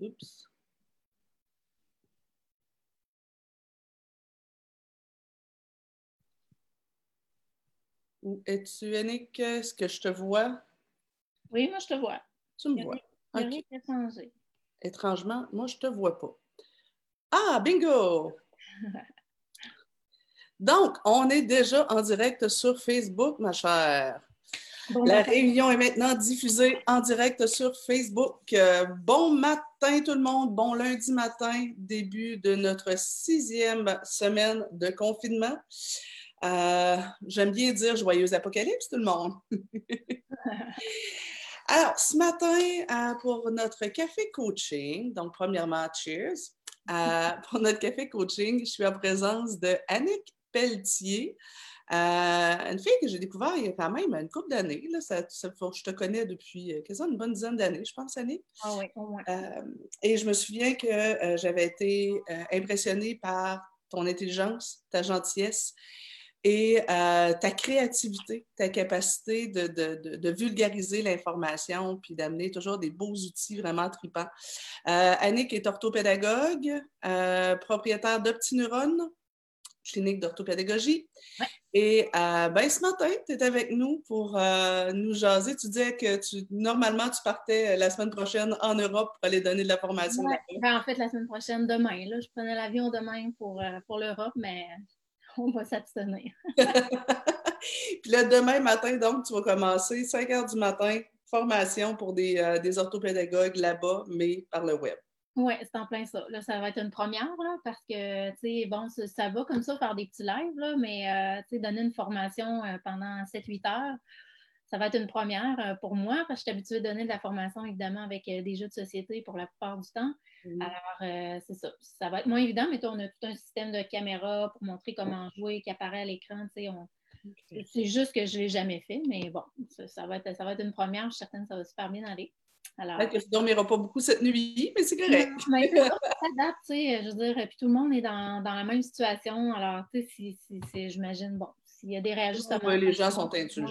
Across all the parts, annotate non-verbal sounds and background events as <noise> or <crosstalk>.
Oups. Es-tu, Annick? Est-ce que je te vois? Oui, moi, je te vois. Tu me vois. A changé. Étrangement, moi, je ne te vois pas. Ah, bingo! <laughs> Donc, on est déjà en direct sur Facebook, ma chère. La réunion est maintenant diffusée en direct sur Facebook. Euh, bon matin tout le monde, bon lundi matin, début de notre sixième semaine de confinement. Euh, j'aime bien dire joyeuse apocalypse tout le monde. <laughs> Alors, ce matin, euh, pour notre café coaching, donc premièrement, cheers. pour notre café coaching, je suis en présence de Annick Pelletier. Euh, une fille que j'ai découvert il y a quand même une couple d'années. je te connais depuis euh, quasiment une bonne dizaine d'années, je pense, Annie. Ah oui, au moins. Euh, et je me souviens que j'avais été impressionnée par ton intelligence, ta gentillesse et ta créativité, ta capacité de, vulgariser l'information puis d'amener toujours des beaux outils vraiment tripants. Annick est orthopédagogue, propriétaire d'Optineuron, clinique d'orthopédagogie. Et euh, ben, ce matin, tu es avec nous pour euh, nous jaser. Tu disais que tu, normalement, tu partais euh, la semaine prochaine en Europe pour aller donner de la formation. Ben, en fait, la semaine prochaine, demain. Là, je prenais l'avion demain pour, pour l'Europe, mais <laughs> on va s'abstenir. <laughs> Puis là, demain matin, donc, tu vas commencer 5 heures du matin, formation pour des, des orthopédagogues là-bas, mais par le web. Oui, c'est en plein ça. Là, ça va être une première, là, parce que, tu sais, bon, ça, va comme ça faire des petits lives, là, mais, euh, tu sais, donner une formation euh, pendant 7-8 heures, ça va être une première euh, pour moi, parce que je suis habituée à donner de la formation, évidemment, avec des jeux de société pour la plupart du temps. Alors, c'est ça. Ça va être moins évident, mais toi, on a tout un système de caméra pour montrer comment jouer, qui apparaît à l'écran, tu sais, C'est juste que je ne l'ai jamais fait, mais bon, ça, va être, ça va être une première. Je suis certaine que ça va super bien aller. Alors, que tu ne dormiras pas beaucoup cette nuit, mais c'est correct. mais ça <laughs> s'adapte, tu sais, je veux dire, puis tout le monde est dans, dans la même situation. Alors, tu sais, si, si, j'imagine, bon, s'il y a des réajustements. Les gens sont intelligents.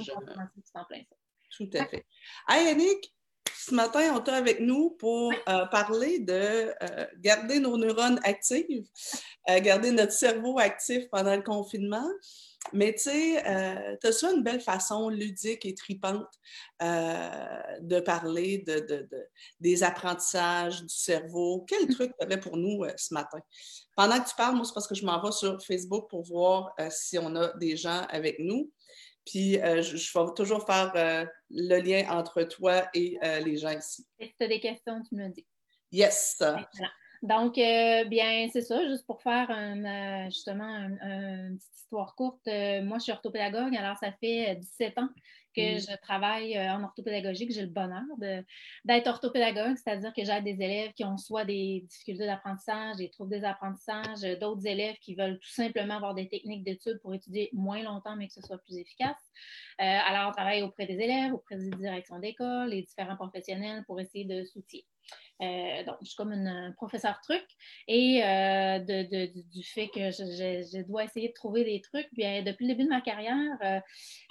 Tout à fait. Hey, Annick, ce matin, on est avec nous pour euh, parler de euh, garder nos neurones actifs, euh, garder notre cerveau actif pendant le confinement. Mais tu sais, euh, tu as ça une belle façon ludique et tripante euh, de parler de, des apprentissages du cerveau. Quel mmh. truc tu avais pour nous euh, ce matin? Pendant que tu parles, moi, c'est parce que je m'en vais sur Facebook pour voir si on a des gens avec nous. Puis je, vais toujours faire le lien entre toi et les gens ici. Si tu as des questions, tu me dis. Yes! Donc, bien, c'est ça, juste pour faire justement une petite histoire courte, euh, moi, je suis orthopédagogue, alors ça fait 17 euh, ans que mm. je travaille euh, en orthopédagogie, que j'ai le bonheur d'être orthopédagogue, c'est-à-dire que j'ai des élèves qui ont soit des difficultés d'apprentissage, des troubles des apprentissages, d'autres élèves qui veulent tout simplement avoir des techniques d'études pour étudier moins longtemps, mais que ce soit plus efficace. alors, on travaille auprès des élèves, auprès des directions d'école, les différents professionnels pour essayer de soutenir. Euh, donc, je suis comme une professeur truc. Et euh, du fait que je, dois essayer de trouver des trucs, bien, depuis le début de ma carrière, euh,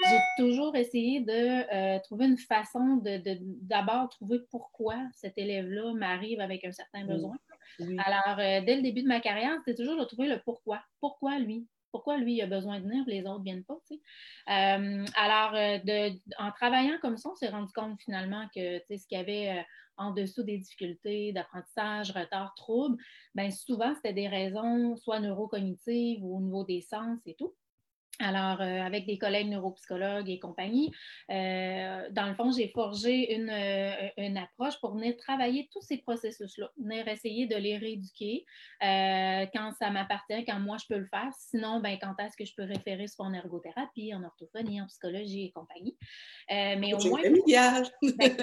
j'ai toujours essayé de trouver une façon de d'abord trouver pourquoi cet élève-là m'arrive avec un certain besoin. Alors, dès le début de ma carrière, c'était toujours de trouver le pourquoi. Pourquoi lui? pourquoi lui il a besoin de venir, les autres ne viennent pas. alors, en travaillant comme ça, on s'est rendu compte finalement que ce qu'il y avait en dessous des difficultés d'apprentissage, retard, troubles, bien souvent, c'était des raisons soit neurocognitives ou au niveau des sens et tout. Alors, euh, avec des collègues neuropsychologues et compagnie, euh, dans le fond, j'ai forgé une, euh, une, approche pour venir travailler tous ces processus-là, venir essayer de les rééduquer quand ça m'appartient, quand moi je peux le faire. Sinon, ben, quand est-ce que je peux référer sur en ergothérapie, en orthophonie, en psychologie et compagnie. mais au moins. <laughs> Ben,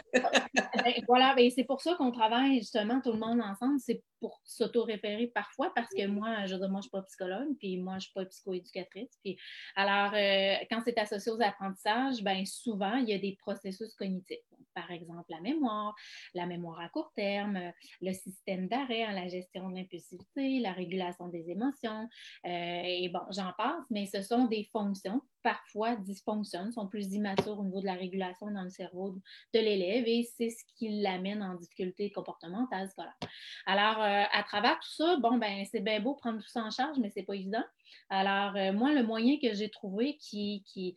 ben, voilà, ben, c'est pour ça qu'on travaille justement tout le monde ensemble. C'est pour s'auto-référer parfois parce que moi, je veux dire, moi, je ne suis pas psychologue, puis moi, je ne suis pas psychoéducatrice. Puis alors, euh, quand c'est associé aux apprentissages, bien souvent, il y a des processus cognitifs. par exemple la mémoire, la mémoire à court terme, le système d'arrêt, hein, la gestion de l'impulsivité, la régulation des émotions, euh, et bon, j'en passe, mais ce sont des fonctions parfois dysfonctionnent, sont plus immatures au niveau de la régulation dans le cerveau de l'élève et c'est ce qui l'amène en difficulté comportementale scolaire. Alors, euh, à travers tout ça, bon, ben, c'est bien beau prendre tout ça en charge, mais c'est pas évident. Alors, euh, moi, le moyen que j'ai trouvé qui, qui,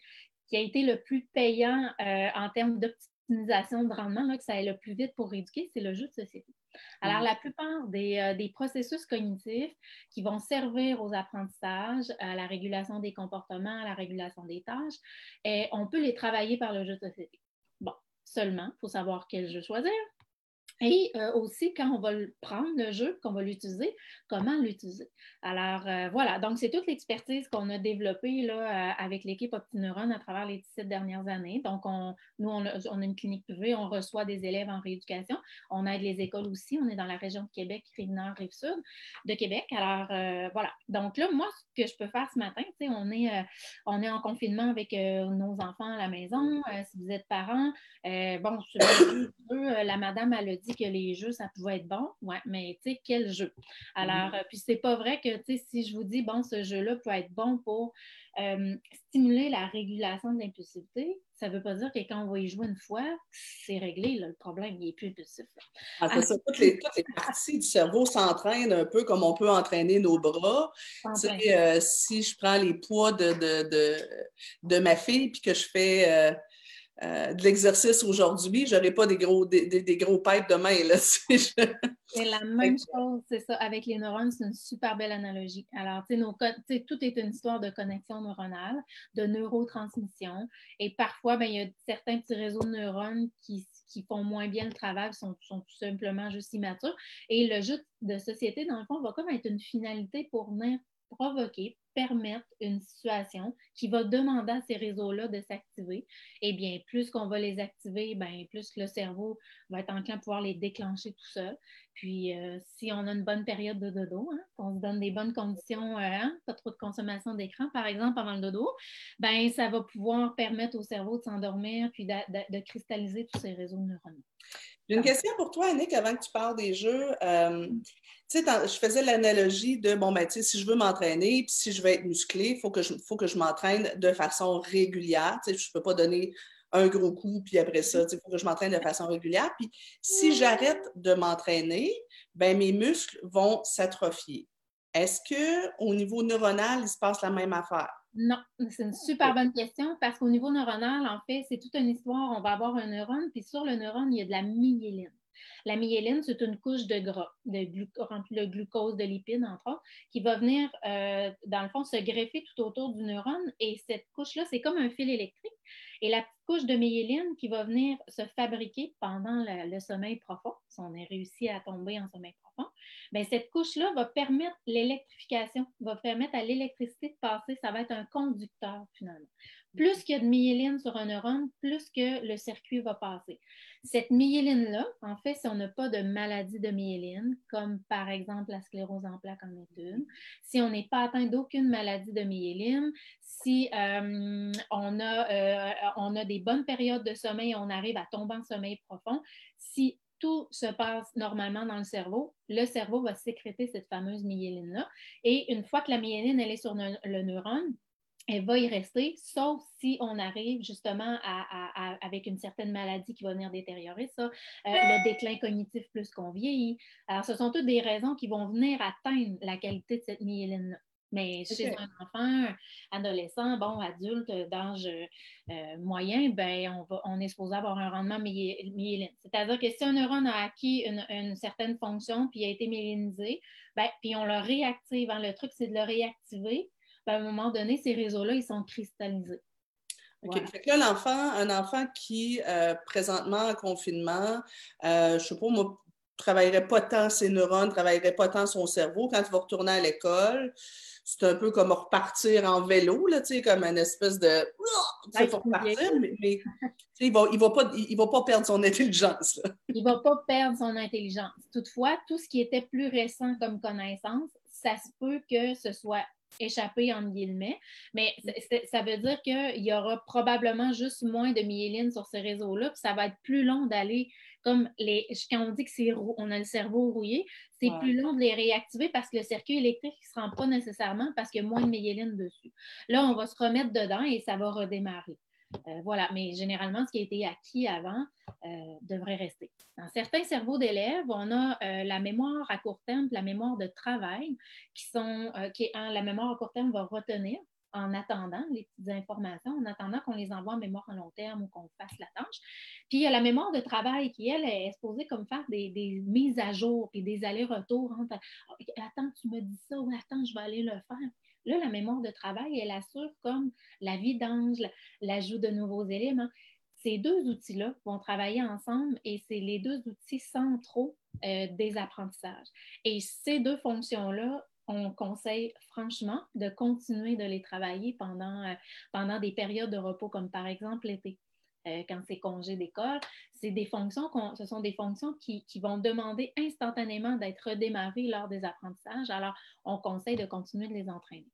a été le plus payant euh, en termes d'optimisation de rendement, que ça aille le plus vite pour éduquer, c'est le jeu de société. Alors, la plupart des, des, processus cognitifs qui vont servir aux apprentissages, à la régulation des comportements, à la régulation des tâches, et on peut les travailler par le jeu de société. Bon, seulement, il faut savoir quel jeu choisir, et euh, aussi, quand on va prendre le jeu, qu'on va l'utiliser, comment l'utiliser? Alors, euh, voilà, donc c'est toute l'expertise qu'on a développée là, euh, avec l'équipe OptiNeuron à travers les 17 dernières années. Donc, on, nous, on a, une clinique privée, on reçoit des élèves en rééducation. On aide les écoles aussi. On est dans la région de Québec, Rive-Nord, Rive-Sud de Québec. Alors, voilà. Donc là, moi, ce que je peux faire ce matin, on est, on est en confinement avec nos enfants à la maison. si vous êtes parents, bon, la madame, elle a dit que les jeux, ça pouvait être bon. Ouais, mais tu sais, quel jeu? Alors, euh, puis c'est pas vrai que, tu sais, si je vous dis, bon, ce jeu-là peut être bon pour euh, stimuler la régulation de l'impulsivité, ça veut pas dire que quand on va y jouer une fois, c'est réglé, le problème, il n'est plus impulsif. Ah, ça. Toutes, les, parties du cerveau s'entraînent un peu comme on peut entraîner nos bras. Euh, si je prends les poids de, de, de, ma fille puis que je fais euh, de l'exercice aujourd'hui, je n'aurai pas des gros, des, des, gros pipes demain. <laughs> c'est la <laughs> même chose, c'est ça. Avec les neurones, c'est une super belle analogie. Alors, nos, tout est une histoire de connexion neuronale, de neurotransmission. Et parfois, ben, il y a certains petits réseaux de neurones qui, qui font moins bien le travail, sont, sont tout simplement juste immatures. Et le jeu de société, dans le fond, va comme être une finalité pour venir provoquer, permettre une situation qui va demander à ces réseaux-là de s'activer. Et bien, plus qu'on va les activer, bien, plus le cerveau va être enclin à pouvoir les déclencher tout seul. Puis, euh, si on a une bonne période de dodo, hein, qu'on se donne des bonnes conditions, euh, hein, pas trop de consommation d'écran, par exemple, avant le dodo, ben, ça va pouvoir permettre au cerveau de s'endormir puis de, cristalliser tous ces réseaux neuronaux. J'ai une question pour toi, Annick, avant que tu parles des jeux. Euh, tu sais, je faisais l'analogie de, bon, ben, si je veux m'entraîner, puis si je veux être musclé, il faut que je, faut que je m'entraîne de façon régulière. Tu sais, je ne peux pas donner un gros coup, puis après ça, il faut que je m'entraîne de façon régulière. Puis si j'arrête de m'entraîner, ben mes muscles vont s'atrophier. Est-ce qu'au niveau neuronal, il se passe la même affaire? Non, c'est une super bonne question parce qu'au niveau neuronal, en fait, c'est toute une histoire. On va avoir un neurone, puis sur le neurone, il y a de la myéline. La myéline, c'est une couche de gras, de glucose, de lipides, entre autres, qui va venir, euh, dans le fond, se greffer tout autour du neurone. Et cette couche-là, c'est comme un fil électrique. Et la petite couche de myéline qui va venir se fabriquer pendant le sommeil profond, si on est réussi à tomber en sommeil profond, bien, cette couche-là va permettre l'électrification, va permettre à l'électricité de passer. Ça va être un conducteur, finalement. Plus qu'il y a de myéline sur un neurone, plus que le circuit va passer. Cette myéline-là, en fait, si on n'a pas de maladie de myéline, comme par exemple la sclérose en plaques en est si on n'est pas atteint d'aucune maladie de myéline, si euh, on, a, euh, on a des bonnes périodes de sommeil, on arrive à tomber en sommeil profond, si tout se passe normalement dans le cerveau, le cerveau va sécréter cette fameuse myéline-là. Et une fois que la myéline est sur le neurone, elle va y rester, sauf si on arrive justement à, avec une certaine maladie qui va venir détériorer ça, euh, le déclin cognitif plus qu'on vieillit. Alors, ce sont toutes des raisons qui vont venir atteindre la qualité de cette myéline-là. Mais chez un enfant, adolescent, bon, adulte d'âge euh, moyen, ben, on, va, on est supposé avoir un rendement myéline. C'est-à-dire que si un neurone a acquis une, certaine fonction puis a été myélinisé, ben, puis on le réactive, hein, le truc, c'est de le réactiver à un moment donné, ces réseaux-là, ils sont cristallisés. OK. là, l'enfant, un enfant qui, euh, présentement en confinement, euh, je ne sais pas, moi, travaillerait pas tant ses neurones, travaillerait pas tant son cerveau. Quand il va retourner à l'école, c'est un peu comme repartir en vélo, là, comme une espèce de. Il faut repartir, mais, il ne va, il va, pas, il va pas perdre son intelligence. Il ne va pas perdre son intelligence. Toutefois, tout ce qui était plus récent comme connaissance, ça se peut que ce soit échapper, entre guillemets. Mais ça veut dire qu'il y aura probablement juste moins de myéline sur ces réseaux-là, puis ça va être plus long d'aller comme les. Quand on dit qu'on a le cerveau rouillé, c'est plus long de les réactiver parce que le circuit électrique ne se rend pas nécessairement parce qu'il y a moins de myéline dessus. Là, on va se remettre dedans et ça va redémarrer. Euh, voilà, mais généralement, ce qui a été acquis avant euh, devrait rester. Dans certains cerveaux d'élèves, on a euh, la mémoire à court terme, la mémoire de travail, qui sont, qui, hein, la mémoire à court terme va retenir en attendant les petites informations, en attendant qu'on les envoie en mémoire à long terme ou qu'on fasse la tâche. Puis il y a la mémoire de travail qui, elle, est supposée comme faire des, mises à jour et des allers-retours. Attends, tu me dis ça ou attends, je vais aller le faire. Là, la mémoire de travail, elle assure comme la vidange, l'ajout de nouveaux éléments. Ces deux outils-là vont travailler ensemble et c'est les deux outils centraux euh, des apprentissages. Et ces deux fonctions-là, on conseille franchement de continuer de les travailler pendant, euh, des périodes de repos, comme par exemple l'été. Euh, quand c'est congé d'école, c'est fonctions ce sont des fonctions qui, vont demander instantanément d'être redémarrées lors des apprentissages. Alors, on conseille de continuer de les entraîner.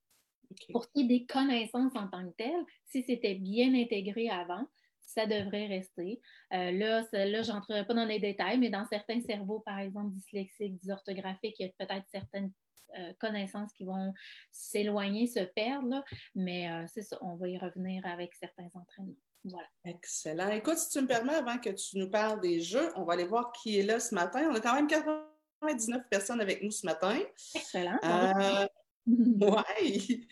Pour ce qui est des connaissances en tant que telles, si c'était bien intégré avant, ça devrait rester. Euh, là, là je n'entrerai pas dans les détails, mais dans certains cerveaux, par exemple dyslexiques, dysorthographiques, il y a peut-être certaines euh, connaissances qui vont s'éloigner, se perdre, mais euh, c'est ça, on va y revenir avec certains entraînements. Voilà. Excellent. Écoute, si tu me permets, avant que tu nous parles des jeux, on va aller voir qui est là ce matin. On a quand même 99 personnes avec nous ce matin. Excellent. <laughs> Euh, oui.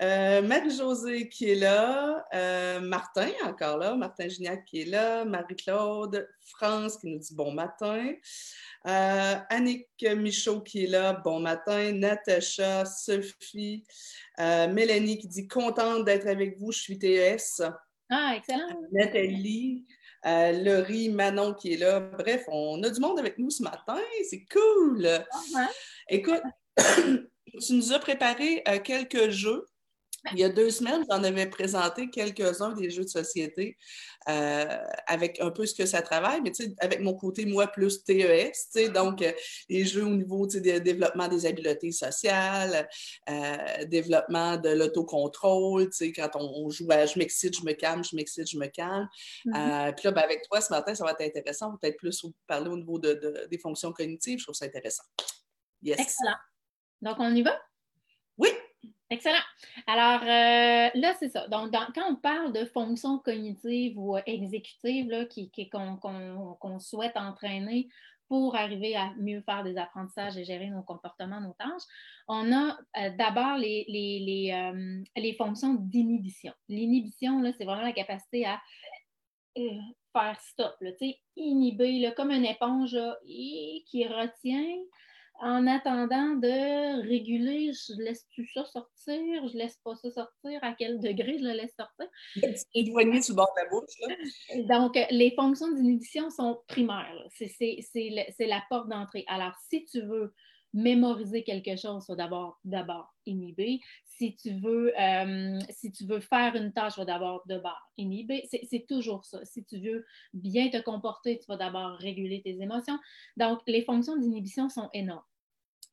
Euh, Marie-Josée qui est là, euh, Martin encore là, Martin Gignac qui est là, Marie-Claude, France qui nous dit bon matin, euh, Annick Michaud qui est là, bon matin, Natacha, Sophie, Mélanie qui dit contente d'être avec vous, je suis TES. Ah, excellent. Nathalie, Laurie, Manon qui est là. Bref, on a du monde avec nous ce matin, c'est cool. Ah, Écoute, <coughs> tu nous as préparé quelques jeux. Il y a deux semaines, j'en avais présenté quelques-uns des jeux de société euh, avec un peu ce que ça travaille, mais avec mon côté, moi, plus TES, donc euh, les jeux au niveau du développement des habiletés sociales, euh, développement de l'autocontrôle, quand on, joue à je m'excite, je me calme, je m'excite, je me calme. Mm-hmm. Puis là, ben, avec toi, ce matin, ça va être intéressant, peut-être plus parler au niveau de, des fonctions cognitives, je trouve ça intéressant. Yes. Excellent. Donc, on y va? Oui. Excellent. Alors, euh, là, c'est ça. Donc, quand on parle de fonctions cognitives ou exécutives qu'on, souhaite entraîner pour arriver à mieux faire des apprentissages et gérer nos comportements, nos tâches, on a euh, d'abord les, les, euh, les, fonctions d'inhibition. L'inhibition, c'est vraiment la capacité à faire stop, là, inhiber, comme une éponge qui retient en attendant de réguler, je laisse-tu ça sortir, je laisse pas ça sortir, à quel degré je le laisse sortir. Éloigné sur le bord de la bouche. <laughs> Donc, les fonctions d'inhibition sont primaires. C'est la porte d'entrée. Alors, si tu veux mémoriser quelque chose, il faut d'abord d'abord inhiber. Si tu veux euh, si tu veux faire une tâche, il faut d'abord d'abord inhiber. C'est toujours ça. Si tu veux bien te comporter, tu vas d'abord réguler tes émotions. Donc, les fonctions d'inhibition sont énormes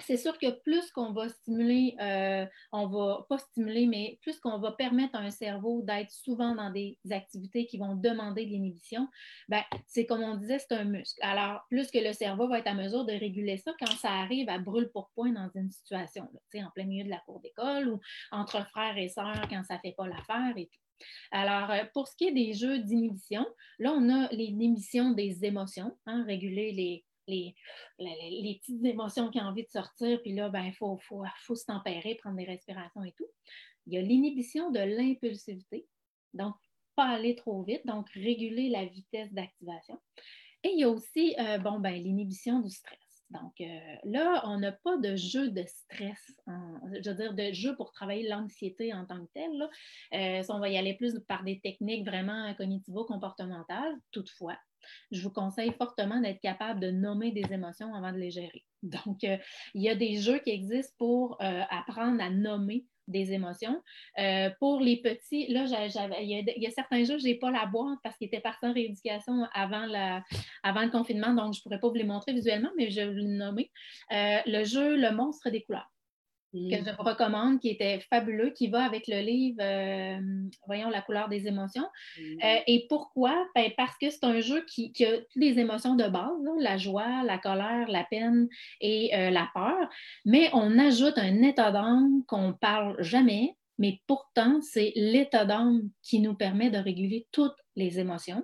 c'est sûr que plus qu'on va stimuler, euh, on va pas stimuler, mais plus qu'on va permettre à un cerveau d'être souvent dans des activités qui vont demander de l'inhibition, ben, c'est comme on disait, c'est un muscle. Alors, plus que le cerveau va être à mesure de réguler ça quand ça arrive à brûle pour point dans une situation, en plein milieu de la cour d'école ou entre frères et sœurs quand ça ne fait pas l'affaire et tout. Alors, euh, pour ce qui est des jeux d'inhibition, là, on a l'inhibition des émotions, hein, réguler les, les, petites émotions qui ont envie de sortir, puis là, ben, il faut, faut, faut, se tempérer, prendre des respirations et tout. Il y a l'inhibition de l'impulsivité, donc pas aller trop vite, donc réguler la vitesse d'activation. Et il y a aussi, euh, bon, ben, l'inhibition du stress. Donc euh, là, on n'a pas de jeu de stress, je veux dire, de jeu pour travailler l'anxiété en tant que telle. Euh, on va y aller plus par des techniques vraiment cognitivo-comportementales, toutefois je vous conseille fortement d'être capable de nommer des émotions avant de les gérer. Donc, euh, il y a des jeux qui existent pour euh, apprendre à nommer des émotions. Euh, pour les petits, là, il, y a, certains jeux, je n'ai pas la boîte parce qu'ils étaient partis en rééducation avant, avant le confinement, donc je ne pourrais pas vous les montrer visuellement, mais je vais vous le nommer. le jeu Le monstre des couleurs. Que je recommande, qui était fabuleux, qui va avec le livre, euh, voyons, La couleur des émotions. Euh, et pourquoi? Ben, parce que c'est un jeu qui, a toutes les émotions de base, la joie, la colère, la peine et euh, la peur, mais on ajoute un état d'âme qu'on ne parle jamais, mais pourtant, c'est l'état d'âme qui nous permet de réguler toutes les émotions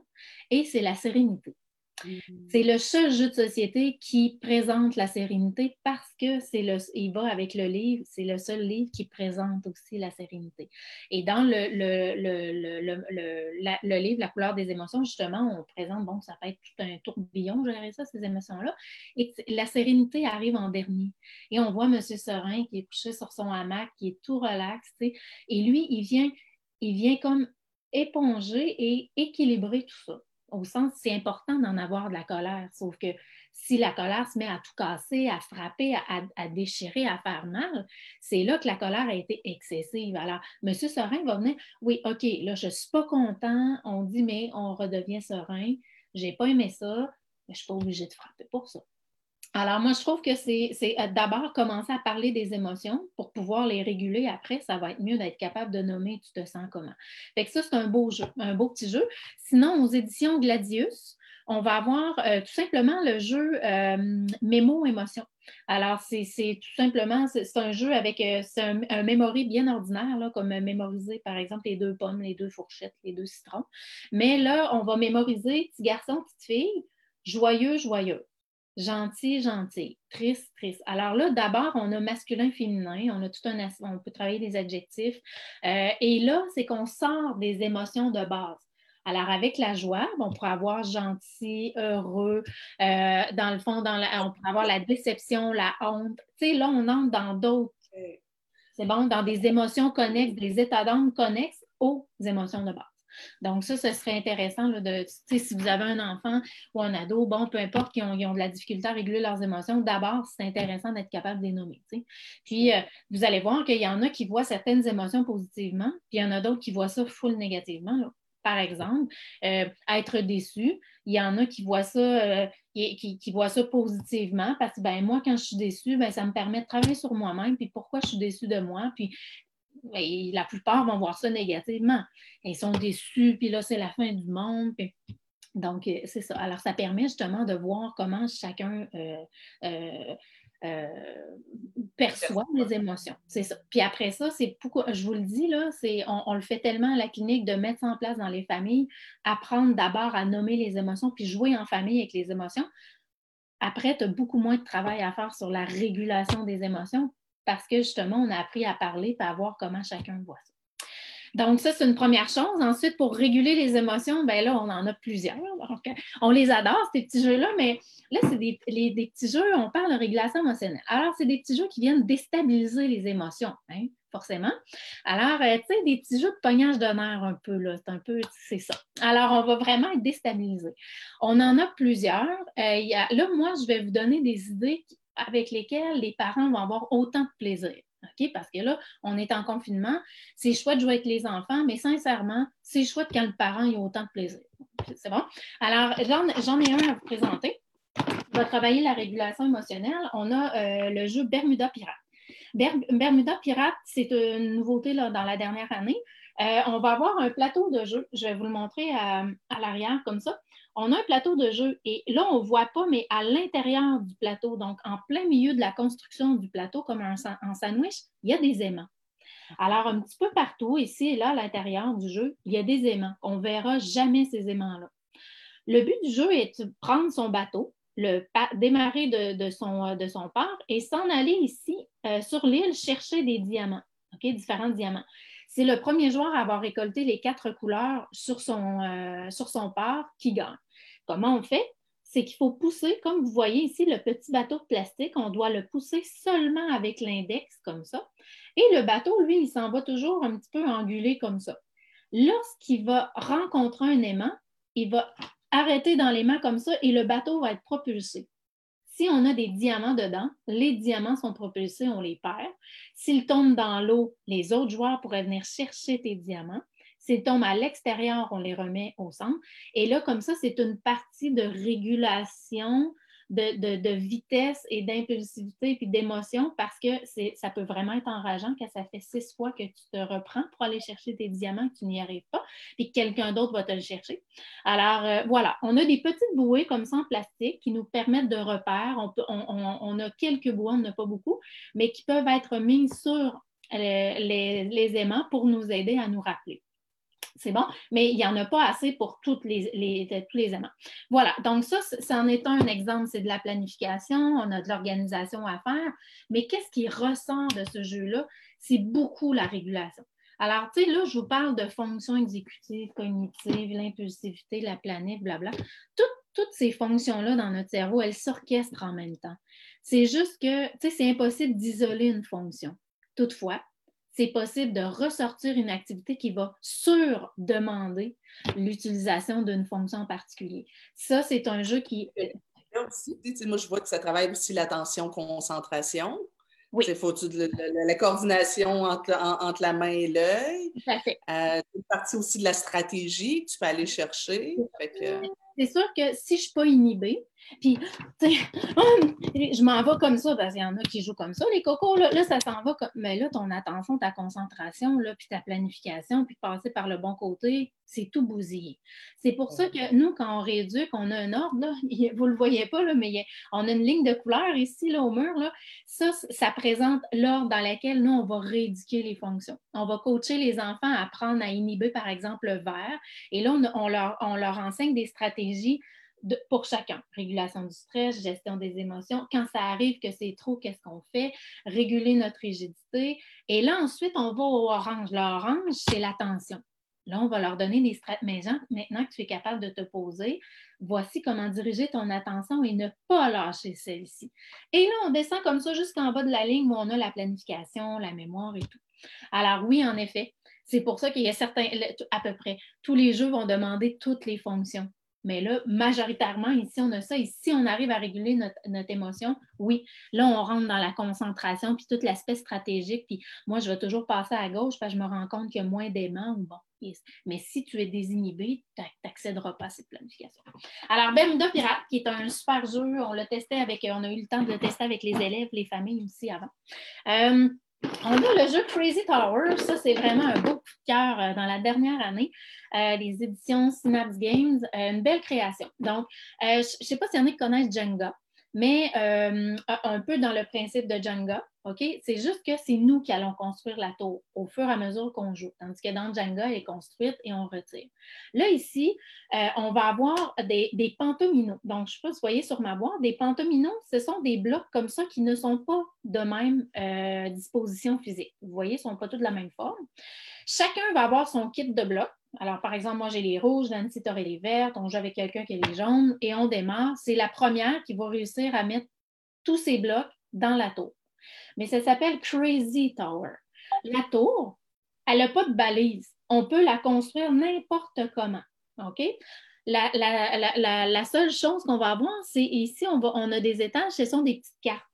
et c'est la sérénité. C'est le seul jeu de société qui présente la sérénité parce que c'est le, il va avec le livre, c'est le seul livre qui présente aussi la sérénité. Et dans le, livre La couleur des émotions, justement, on présente, bon, ça peut être tout un tourbillon, je dirais ça, ces émotions-là. Et la sérénité arrive en dernier. Et on voit M. Serein qui est couché sur son hamac, qui est tout relax, et lui, il vient, il vient comme éponger et équilibrer tout ça au sens, c'est important d'en avoir de la colère, sauf que si la colère se met à tout casser, à frapper, à, déchirer, à faire mal, c'est là que la colère a été excessive. Alors, M. Serein va venir, oui, OK, là, je ne suis pas content, on dit, mais on redevient serein, je n'ai pas aimé ça, mais je ne suis pas obligée de frapper pour ça. Alors, moi, je trouve que c'est euh, d'abord commencer à parler des émotions pour pouvoir les réguler. Après, ça va être mieux d'être capable de nommer tu te sens comment. Fait que ça, c'est un beau jeu, un beau petit jeu. Sinon, aux éditions Gladius, on va avoir euh, tout simplement le jeu euh, mémo-émotion. Alors, c'est tout simplement, c'est un jeu avec un, un bien ordinaire, là, comme mémoriser, par exemple, les deux pommes, les deux fourchettes, les deux citrons. Mais là, on va mémoriser petit garçon, petite fille, joyeux, joyeux gentil, gentil, triste, triste. Alors là, d'abord, on a masculin, féminin, on a tout un on peut travailler des adjectifs. Euh, et là, c'est qu'on sort des émotions de base. Alors, avec la joie, on pourrait avoir gentil, heureux, euh, dans le fond, dans on pourrait avoir la déception, la honte. Tu sais, là, on entre dans d'autres. C'est bon, dans des émotions connexes, des états d'âme connexes aux émotions de base. Donc, ça, ce serait intéressant de, si vous avez un enfant ou un ado, bon, peu importe, qui ont, ont de la difficulté à réguler leurs émotions, d'abord, c'est intéressant d'être capable de les nommer. Puis, euh, vous allez voir qu'il y en a qui voient certaines émotions positivement, puis il y en a d'autres qui voient ça full négativement. Par exemple, euh, être déçu, il y en a qui voient ça, euh, qui, ça positivement parce que ben, moi, quand je suis déçue, ben, ça me permet de travailler sur moi-même, puis pourquoi je suis déçue de moi, puis la plupart vont voir ça négativement. Ils sont déçus, puis là, c'est la fin du monde. Donc, euh, c'est ça. Alors, ça permet justement de voir comment chacun euh, euh, perçoit les émotions. C'est ça. Puis après ça, c'est pourquoi, je vous le dis, là, c'est, on, le fait tellement à la clinique de mettre en place dans les familles, apprendre d'abord à nommer les émotions, puis jouer en famille avec les émotions. Après, tu as beaucoup moins de travail à faire sur la régulation des émotions parce que justement, on a appris à parler et à voir comment chacun voit ça. Donc, ça, c'est une première chose. Ensuite, pour réguler les émotions, ben là, on en a plusieurs. on les adore, ces petits jeux-là, mais là, c'est des, petits jeux, on parle de régulation émotionnelle. Alors, c'est des petits jeux qui viennent déstabiliser les émotions, hein, forcément. Alors, euh, tu sais, des petits jeux de pognage de nerfs un peu, là, c'est un peu, c'est ça. Alors, on va vraiment être déstabilisé. On en a plusieurs. Euh, là, moi, je vais vous donner des idées avec lesquels les parents vont avoir autant de plaisir. Parce que là, on est en confinement. C'est chouette de jouer avec les enfants, mais sincèrement, c'est chouette quand le parent a autant de plaisir. C'est bon? Alors, j'en ai un à vous présenter. On va travailler la régulation émotionnelle. On a euh, le jeu Bermuda Pirate. Bermuda Pirate, c'est une nouveauté là, dans la dernière année. Euh, on va avoir un plateau de jeu. Je vais vous le montrer à l'arrière comme ça on a un plateau de jeu et là, on ne voit pas, mais à l'intérieur du plateau, donc en plein milieu de la construction du plateau, comme un, sandwich, il y a des aimants. Alors, un petit peu partout, ici et là, à l'intérieur du jeu, il y a des aimants. On ne verra jamais ces aimants-là. Le but du jeu est de prendre son bateau, le démarrer de, son, de son port et s'en aller ici euh, sur l'île chercher des diamants, différents diamants. C'est le premier joueur à avoir récolté les quatre couleurs sur son, euh, sur son port qui gagne. Comment on fait? C'est qu'il faut pousser, comme vous voyez ici, le petit bateau de plastique, on doit le pousser seulement avec l'index, comme ça. Et le bateau, lui, il s'en va toujours un petit peu angulé comme ça. Lorsqu'il va rencontrer un aimant, il va arrêter dans l'aimant comme ça et le bateau va être propulsé. Si on a des diamants dedans, les diamants sont propulsés, on les perd. S'ils tombent dans l'eau, les autres joueurs pourraient venir chercher tes diamants. S'ils tombent à l'extérieur, on les remet au centre. Et là, comme ça, c'est une partie de régulation de, vitesse et d'impulsivité puis d'émotion parce que ça peut vraiment être enrageant quand ça fait six fois que tu te reprends pour aller chercher tes diamants que tu n'y arrives pas puis que quelqu'un d'autre va te le chercher. Alors, euh, voilà, on a des petites bouées comme ça en plastique qui nous permettent de repères. On, a quelques bouées, on n'a pas beaucoup, mais qui peuvent être mises sur les aimants pour nous aider à nous rappeler c'est bon, mais il n'y en a pas assez pour les, tous les aimants. Voilà, donc ça, ça en est un exemple, c'est de la planification, on a de l'organisation à faire, mais qu'est-ce qui ressort de ce jeu-là? C'est beaucoup la régulation. Alors, tu sais, là, je vous parle de fonctions exécutives, cognitives, l'impulsivité, la planète, blabla. toutes ces fonctions-là dans notre cerveau, elles s'orchestrent en même temps. C'est juste que, tu sais, c'est impossible d'isoler une fonction. Toutefois, c'est possible de ressortir une activité qui va sur-demander l'utilisation d'une fonction en particulier. Ça, c'est un jeu qui. Aussi, moi, je vois que ça travaille aussi l'attention, concentration. Oui. Faut la coordination entre, la main et l'œil. Tout à fait. Euh, une partie aussi de la stratégie que tu peux aller chercher. C'est sûr que si je ne suis pas inhibée, puis, tu sais, <laughs> je m'en vais comme ça, parce qu'il y en a qui jouent comme ça, les cocos, là, ça s'en va comme. Mais là, ton attention, ta concentration, là, puis ta planification, puis passer par le bon côté, c'est tout bousillé. C'est pour ça que nous, quand on réduit, qu'on a un ordre, là, <laughs> vous ne le voyez pas, là, mais on a une ligne de couleur ici, là, au mur, là. Ça, ça présente l'ordre dans lequel nous, on va rééduquer les fonctions. On va coacher les enfants à apprendre à inhiber, par exemple, le vert. Et là, on, on leur enseigne des stratégies pour chacun. Régulation du stress, gestion des émotions. Quand ça arrive que c'est trop, qu'est-ce qu'on fait? Réguler notre rigidité. Et là, ensuite, on va au orange. L'orange, c'est l'attention. Là, on va leur donner des stratégies. Maintenant que tu es capable de te poser, voici comment diriger ton attention et ne pas lâcher celle-ci. Et là, on descend comme ça jusqu'en bas de la ligne où on a la planification, la mémoire et tout. Alors oui, en effet, c'est pour ça qu'il y a certains, à peu près, tous les jeux vont demander toutes les fonctions. Mais là, majoritairement, ici, on a ça. Ici, on arrive à réguler notre, émotion. Oui, là, on rentre dans la concentration, puis tout l'aspect stratégique. Puis moi, je vais toujours passer à gauche parce que je me rends compte qu'il y a moins d'aimants. Bon, mais si tu es désinhibé, tu n'accéderas pas à cette planification. Alors, Bermuda Pirate, qui est un super jeu, on l'a testé avec, on a eu le temps de le tester avec les élèves, les familles aussi avant. Euh, on a le jeu Crazy Tower. Ça, c'est vraiment un beau coup de cœur euh, dans la dernière année. Euh, les éditions Synapse Games, euh, une belle création. Donc, je ne sais pas s'il y en a qui connaissent Jenga mais euh, un peu dans le principe de Jenga. OK? C'est juste que c'est nous qui allons construire la tour au fur et à mesure qu'on joue. Tandis que dans Jenga, elle est construite et on retire. Là, ici, euh, on va avoir des, des. Donc, je ne sais pas si vous voyez sur ma boîte, des pantominos, ce sont des blocs comme ça qui ne sont pas de même euh, disposition physique. Vous voyez, ils ne sont pas tous de la même forme. Chacun va avoir son kit de blocs. Alors, par exemple, moi, j'ai les rouges, Nancy, tu aurais les vertes, on joue avec quelqu'un qui a les jaunes et on démarre. C'est la première qui va réussir à mettre tous ces blocs dans la tour. Mais ça s'appelle Crazy Tower. La tour, elle n'a pas de balise. On peut la construire n'importe comment. OK? La, seule chose qu'on va avoir, c'est ici, on a des étages, ce sont des petites cartes.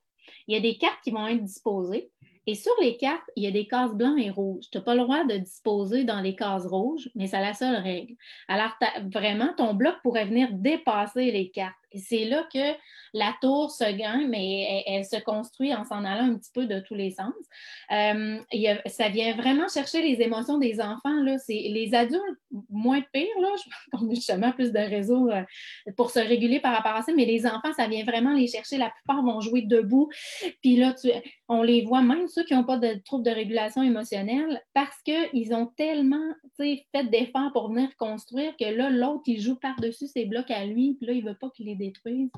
Il y a des cartes qui vont être disposées. Et sur les cartes, il y a des cases blancs et rouges. Tu n'as pas le droit de disposer dans les cases rouges, mais c'est la seule règle. Alors, vraiment, ton bloc pourrait venir dépasser les cartes. C'est là que la tour se gagne, mais elle, se construit en s'en allant un petit peu de tous les sens. Euh, ça vient vraiment chercher les émotions des enfants. Là. Les adultes, moins pire, là, je pense qu'on a justement plus de réseaux euh, pour se réguler par rapport à ça, mais les enfants, ça vient vraiment les chercher. La plupart vont jouer debout. Puis là, on les voit, même ceux qui n'ont pas de troubles de régulation émotionnelle, parce qu'ils ont tellement fait d'efforts pour venir construire que là, l'autre, il joue par-dessus ses blocs à lui, puis là, il ne veut pas qu'il les détruisent.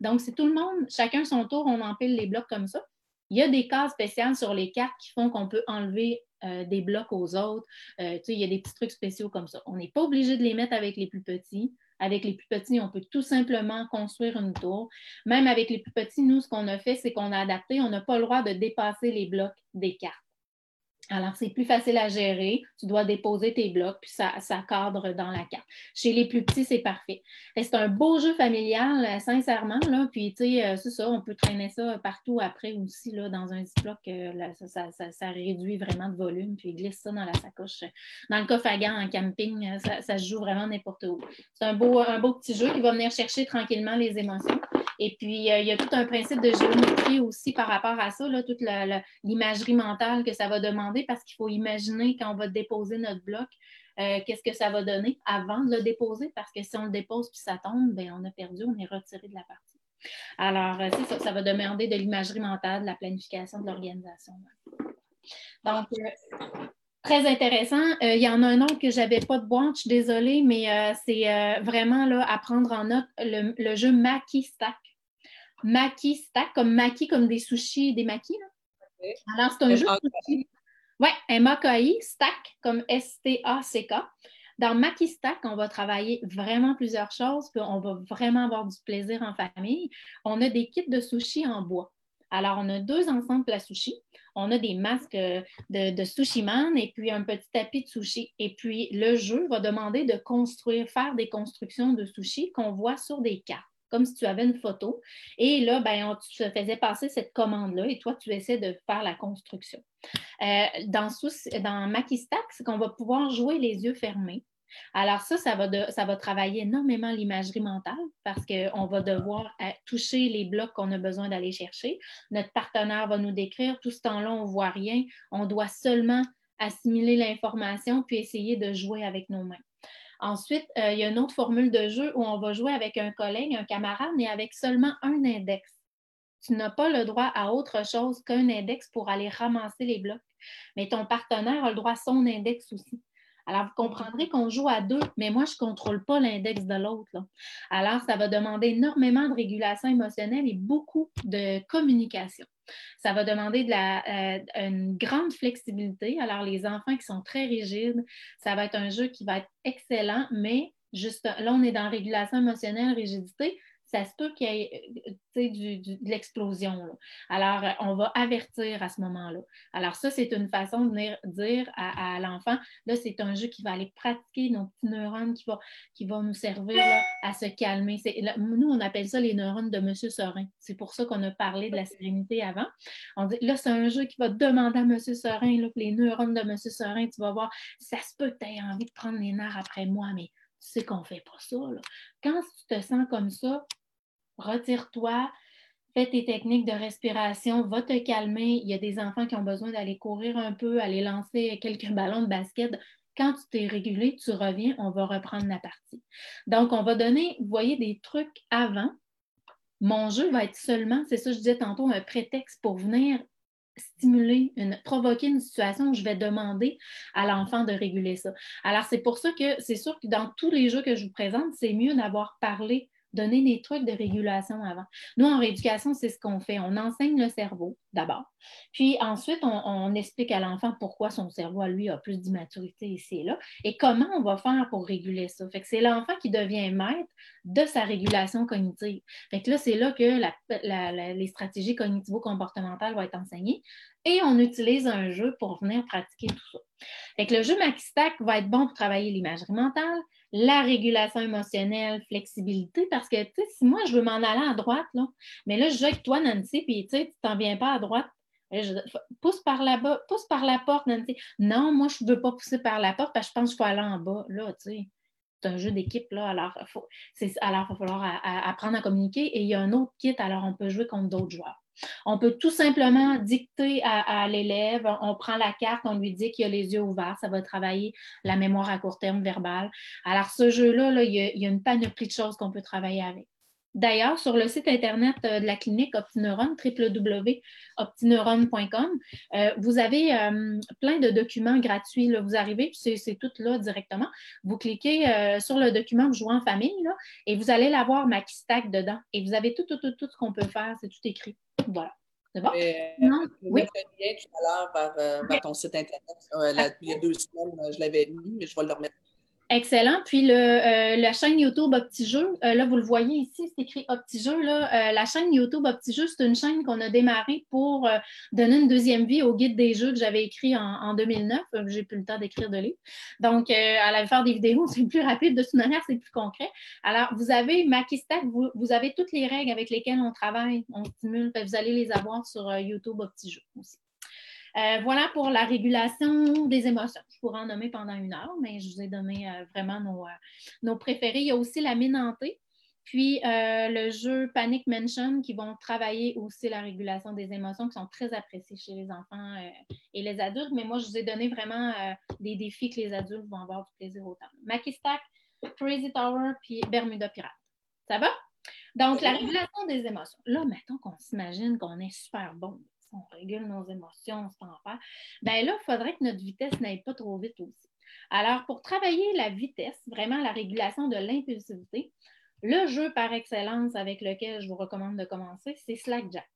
Donc, c'est tout le monde, chacun son tour, on empile les blocs comme ça. Il y a des cas spéciales sur les cartes qui font qu'on peut enlever euh, des blocs aux autres. Euh, il y a des petits trucs spéciaux comme ça. On n'est pas obligé de les mettre avec les plus petits. Avec les plus petits, on peut tout simplement construire une tour. Même avec les plus petits, nous, ce qu'on a fait, c'est qu'on a adapté. On n'a pas le droit de dépasser les blocs des cartes. Alors, c'est plus facile à gérer. Tu dois déposer tes blocs, puis ça, cadre dans la carte. Chez les plus petits, c'est parfait. C'est un beau jeu familial, euh, sincèrement. Là. Puis, tu sais, euh, c'est ça, on peut traîner ça partout après aussi, là, dans un ziploc. Euh, ça, ça, réduit vraiment de volume, puis glisse ça dans la sacoche. Dans le coffre à gants en camping, ça, se joue vraiment n'importe où. C'est un beau, un beau petit jeu qui va venir chercher tranquillement les émotions. Et puis, il y a tout un principe de géométrie aussi par rapport à ça, là, toute l'imagerie mentale que ça va demander parce qu'il faut imaginer quand on va déposer notre bloc, qu'est-ce que ça va donner avant de le déposer? Parce que si on le dépose puis ça tombe, bien, on a perdu, on est retiré de la partie. Alors, c'est ça, ça va demander de l'imagerie mentale, de la planification de l'organisation. Donc, Très intéressant. Euh, il y en a un autre que je n'avais pas de boîte, je suis désolée, mais euh, c'est euh, vraiment là, à prendre en note le, jeu Maki Stack. Maki Stack, comme Maki, comme des sushis, des makis. Alors, c'est un jeu de Oui, M-A-K-I, Stack, comme S-T-A-C-K. Dans Maki Stack, on va travailler vraiment plusieurs choses, puis on va vraiment avoir du plaisir en famille. On a des kits de sushis en bois. Alors, on a deux ensembles à sushi. On a des masques euh, de, de sushi man et puis un petit tapis de sushi. Et puis, le jeu va demander de construire, faire des constructions de sushi qu'on voit sur des cartes comme si tu avais une photo. Et là, ben, tu te faisais passer cette commande-là et toi, tu essaies de faire la construction. Euh, dans, dans Makistack, c'est qu'on va pouvoir jouer les yeux fermés. Alors ça, ça va, ça va travailler énormément l'imagerie mentale parce qu'on va devoir euh, toucher les blocs qu'on a besoin d'aller chercher. Notre partenaire va nous décrire, tout ce temps-là, on ne voit rien. On doit seulement assimiler l'information puis essayer de jouer avec nos mains. Ensuite, euh, il y a une autre formule de jeu où on va jouer avec un collègue, un camarade, mais avec seulement un index. Tu n'as pas le droit à autre chose qu'un index pour aller ramasser les blocs. Mais ton partenaire a le droit à son index aussi. Alors, vous comprendrez qu'on joue à deux, mais moi, je ne contrôle pas l'index de l'autre. Alors, ça va demander énormément de régulation émotionnelle et beaucoup de communication. Ça va demander euh, une grande flexibilité. Alors, les enfants qui sont très rigides, ça va être un jeu qui va être excellent, mais juste là, on est dans régulation émotionnelle, rigidité ça se peut qu'il y ait euh, de l'explosion. Alors, euh, on va avertir à ce moment-là. Alors, ça, c'est une façon de venir dire à, l'enfant, là, c'est un jeu qui va aller pratiquer nos petits neurones, qui va, qui va nous servir à se calmer. nous, on appelle ça les neurones de M. Sorin. C'est pour ça qu'on a parlé de la sérénité avant. On dit, là, c'est un jeu qui va demander à M. Sorin, là, les neurones de M. Sorin, tu vas voir, ça se peut que tu aies envie de prendre les nerfs après moi, mais tu sais qu'on ne fait pas ça. Quand tu te sens comme ça, retire-toi, fais tes techniques de respiration, va te calmer. Il y a des enfants qui ont besoin d'aller courir un peu, aller lancer quelques <laughs> ballons de basket. Quand tu t'es régulé, tu reviens, on va reprendre la partie. Donc, on va donner, vous voyez, des trucs avant. Mon jeu va être seulement, c'est ça que je disais tantôt, un prétexte pour venir stimuler, une, provoquer une situation où je vais demander à l'enfant de réguler ça. Alors, c'est pour ça que c'est sûr que dans tous les jeux que je vous présente, c'est mieux d'avoir parlé donner des trucs de régulation avant. Nous, en rééducation, c'est ce qu'on fait. On enseigne le cerveau d'abord. Puis ensuite, on, explique à l'enfant pourquoi son cerveau, lui, a plus d'immaturité ici et là et comment on va faire pour réguler ça. Fait que c'est l'enfant qui devient maître de sa régulation cognitive. Fait que là, c'est là que les stratégies cognitivo-comportementales vont être enseignées et on utilise un jeu pour venir pratiquer tout ça. Fait que le jeu Maxistack va être bon pour travailler l'imagerie mentale, la régulation émotionnelle, flexibilité, parce que, tu sais, si moi, je veux m'en aller à droite, là, mais là, je joue avec toi, Nancy, puis, tu sais, tu t'en viens pas à droite, pousse par là-bas, pousse par la porte, Nancy. Non, moi, je ne veux pas pousser par la porte parce que je pense qu'il faut aller en bas. Là, tu sais, c'est un jeu d'équipe, là. Alors, il va falloir apprendre à communiquer. Et il y a un autre kit, alors on peut jouer contre d'autres joueurs. On peut tout simplement dicter à, l'élève, on prend la carte, on lui dit qu'il a les yeux ouverts, ça va travailler la mémoire à court terme verbale. Alors, ce jeu-là, là, il, y a, une panoplie de choses qu'on peut travailler avec. D'ailleurs, sur le site Internet euh, de la clinique Optineuron, www.optineuron.com, euh, vous avez euh, plein de documents gratuits. Vous arrivez, c'est tout là directement. Vous cliquez sur le document jouer en famille et vous allez l'avoir Stack dedans. Et vous avez tout, tout, tout, tout ce qu'on peut faire. C'est tout écrit. Voilà. C'est bon? non? Oui. Lien tout à l'heure vers, ton site Internet. il y a deux semaines, je l'avais mis, mais je vais le remettre Excellent. Puis euh, la chaîne YouTube OptiJeux, euh, là, vous le voyez ici, c'est écrit OptiJeux. Là, euh, la chaîne YouTube OptiJeux, c'est une chaîne qu'on a démarrée pour donner une deuxième vie au guide des jeux que j'avais écrit en, 2009. J'ai plus le temps d'écrire de livres. Donc, à la faire des vidéos, <laughs> c'est plus rapide. De toute manière, c'est plus concret. Alors, vous avez Makistack, vous, vous, avez toutes les règles avec lesquelles on travaille, on stimule. Vous allez les avoir sur YouTube OptiJeux aussi. Euh, voilà pour la régulation des émotions. Je pourrais en nommer pendant une heure, mais je vous ai donné euh, vraiment nos, euh, nos, préférés. Il y a aussi la mine hantée. Puis le jeu Panic Mention qui vont travailler aussi la régulation des émotions qui sont très appréciés chez les enfants et les adultes. Mais moi, je vous ai donné vraiment des défis que les adultes vont avoir du plaisir autant. Macky Stack, Crazy Tower, puis Bermuda Pirate. Ça va? Donc, la régulation des émotions. Là, mettons qu'on s'imagine qu'on est super bon. On régule nos émotions, on se en faire. Bien là, il faudrait que notre vitesse n'aille pas trop vite aussi. Alors, pour travailler la vitesse, vraiment la régulation de l'impulsivité, le jeu par excellence avec lequel je vous recommande de commencer, c'est Slackjack.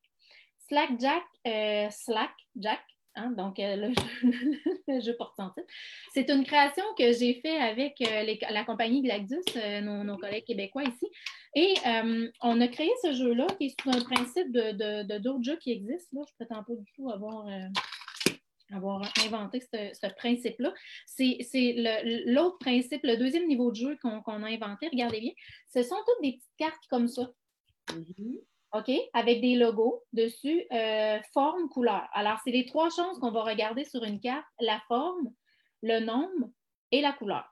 Slackjack, euh, Slack Jack, hein, donc euh, le, <laughs> jeu, portant titre. C'est une création que j'ai fait avec euh, la compagnie Gladius, nos, collègues québécois ici. Et on a créé ce jeu-là qui est sous un principe de d'autres jeux qui existent. Là. Je ne prétends pas du tout avoir avoir inventé ce, principe-là. C'est l'autre principe, le deuxième niveau de jeu qu'on a inventé. Regardez bien, ce sont toutes des petites cartes comme ça. Mm-hmm. OK? Avec des logos dessus, euh, forme, couleur. Alors, c'est les trois choses qu'on va regarder sur une carte la forme, le nombre et la couleur.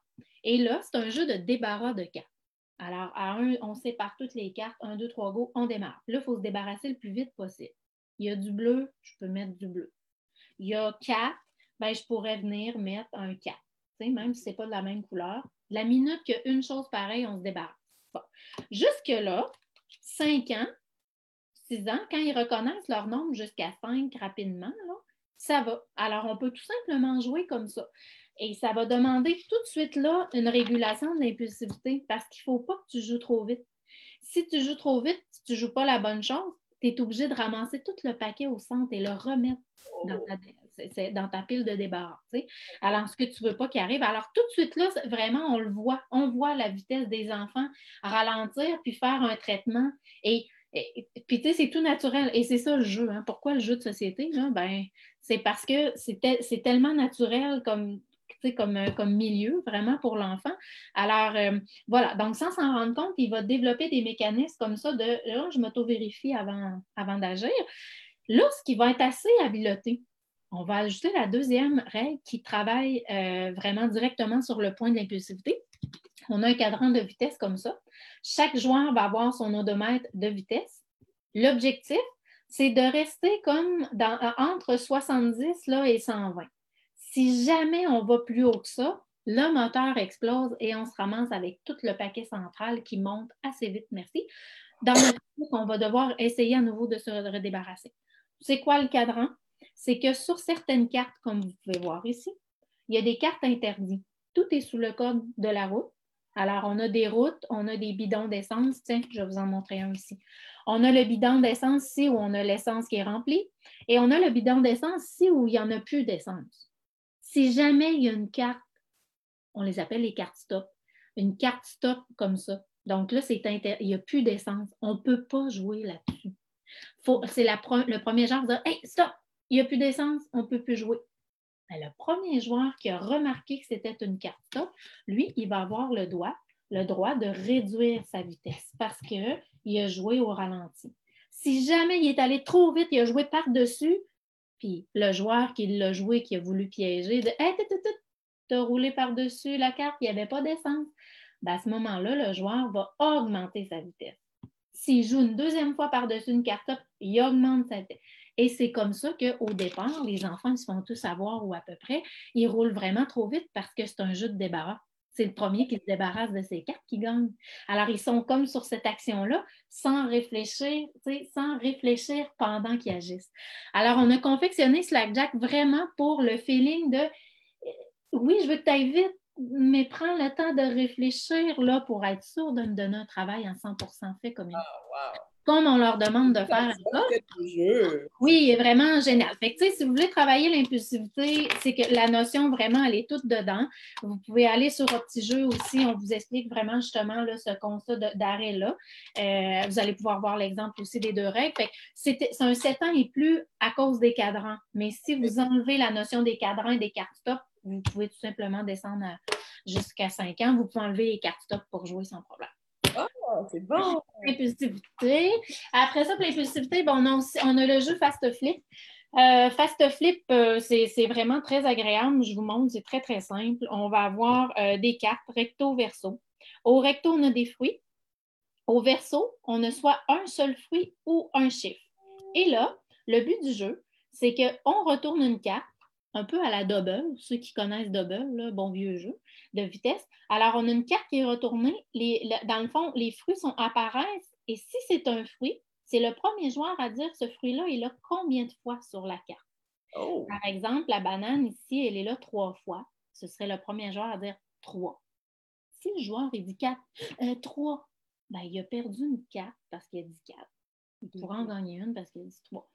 Et là, c'est un jeu de débarras de cartes. Alors, à un, on sépare toutes les cartes, un, deux, trois, go, on démarre. Là, il faut se débarrasser le plus vite possible. Il y a du bleu, je peux mettre du bleu il y a quatre, ben, je pourrais venir mettre un 4, même si ce n'est pas de la même couleur. La minute qu'il y a une chose pareille, on se débarrasse. Jusque-là, 5 ans, 6 ans, quand ils reconnaissent leur nombre jusqu'à 5 rapidement, ça va. Alors, on peut tout simplement jouer comme ça. Et ça va demander tout de suite là une régulation de l'impulsivité parce qu'il ne faut pas que tu joues trop vite. Si tu joues trop vite, si tu ne joues pas la bonne chose, tu es obligé de ramasser tout le paquet au centre et le remettre dans ta, pile de débarras. Alors, ce que tu ne veux pas qu'il arrive. Alors, tout de suite là, vraiment, on le voit. On voit la vitesse des enfants ralentir puis faire un traitement. Et, puis, tu sais, c'est tout naturel. Et c'est ça le jeu. Hein. Pourquoi le jeu de société? Ben, c'est parce que c'est tellement naturel comme, comme, euh, comme milieu vraiment pour l'enfant. Alors, euh, voilà, donc sans s'en rendre compte, il va développer des mécanismes comme ça de là, je m'auto-vérifie avant, avant d'agir. Là, ce qui va être assez habileté, on va ajouter la deuxième règle qui travaille euh, vraiment directement sur le point de l'impulsivité. On a un cadran de vitesse comme ça. Chaque joueur va avoir son odomètre de vitesse. L'objectif, c'est de rester comme dans, entre 70 là, et 120. Si jamais on va plus haut que ça, le moteur explose et on se ramasse avec tout le paquet central qui monte assez vite, merci. Dans le cas, on va devoir essayer à nouveau de se redébarrasser. C'est quoi le cadran? C'est que sur certaines cartes, comme vous pouvez voir ici, il y a des cartes interdites. Tout est sous le code de la route. Alors, on a des routes, on a des bidons d'essence. Tiens, je vais vous en montrer un ici. On a le bidon d'essence ici où on a l'essence qui est remplie. Et on a le bidon d'essence ici où il n'y en a plus d'essence. Si jamais il y a une carte, on les appelle les cartes stop, une carte stop comme ça. Donc là, c'est il n'y a plus d'essence. On ne peut pas jouer là-dessus. C'est le premier genre de dire Hey, stop, il n'y a plus d'essence, on ne peut plus jouer. Ben, le premier joueur qui a remarqué que c'était une carte stop, lui, il va avoir le droit, le droit de réduire sa vitesse parce qu'il a joué au ralenti. Si jamais il est allé trop vite, il a joué par-dessus, puis le joueur qui l'a joué, qui a voulu piéger, de Hey, tu as roulé par-dessus la carte, il n'y avait pas d'essence. Ben, à ce moment-là, le joueur va augmenter sa vitesse. S'il joue une deuxième fois par-dessus une carte, il augmente sa vitesse. Et c'est comme ça qu'au départ, les enfants ils se font tous savoir ou à peu près, ils roulent vraiment trop vite parce que c'est un jeu de débarras c'est le premier qui se débarrasse de ses cartes qui gagne. Alors, ils sont comme sur cette action-là, sans réfléchir, sans réfléchir pendant qu'ils agissent. Alors, on a confectionné Slackjack vraiment pour le feeling de oui, je veux que tu ailles vite, mais prends le temps de réfléchir là, pour être sûr de me donner un travail en 100% fait comme il oh, comme on leur demande de faire Oui, il est vraiment génial. Fait que, si vous voulez travailler l'impulsivité, c'est que la notion vraiment, elle est toute dedans. Vous pouvez aller sur un petit jeu aussi, on vous explique vraiment justement là, ce constat d'arrêt-là. Euh, vous allez pouvoir voir l'exemple aussi des deux règles. c'est un 7 ans et plus à cause des cadrans. Mais si vous enlevez la notion des cadrans et des cartes stop, vous pouvez tout simplement descendre jusqu'à 5 ans. Vous pouvez enlever les cartes stop pour jouer sans problème. Oh, c'est bon! L'impulsivité. Après ça, pour l'impulsivité, bon, on, a on a le jeu Fast Flip. Euh, Fast Flip, euh, c'est vraiment très agréable. Je vous montre, c'est très, très simple. On va avoir euh, des cartes recto-verso. Au recto, on a des fruits. au verso, on a soit un seul fruit ou un chiffre. Et là, le but du jeu, c'est qu'on retourne une carte, un peu à la double, ceux qui connaissent double, là, bon vieux jeu de vitesse. Alors, on a une carte qui est retournée. dans le fond, les fruits sont, apparaissent et si c'est un fruit, c'est le premier joueur à dire ce fruit-là est là combien de fois sur la carte? Oh. Par exemple, la banane ici, elle est là trois fois. Ce serait le premier joueur à dire trois. Si le joueur il dit quatre, euh, trois, ben, il a perdu une carte parce qu'il a dit quatre. Il pourra en gagner une parce qu'il a dit trois.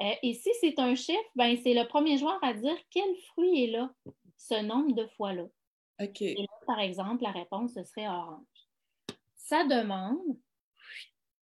Euh, et si c'est un chiffre, ben, c'est le premier joueur à dire quel fruit est là, ce nombre de fois-là. OK. Et là, par exemple, la réponse, ce serait orange. Ça demande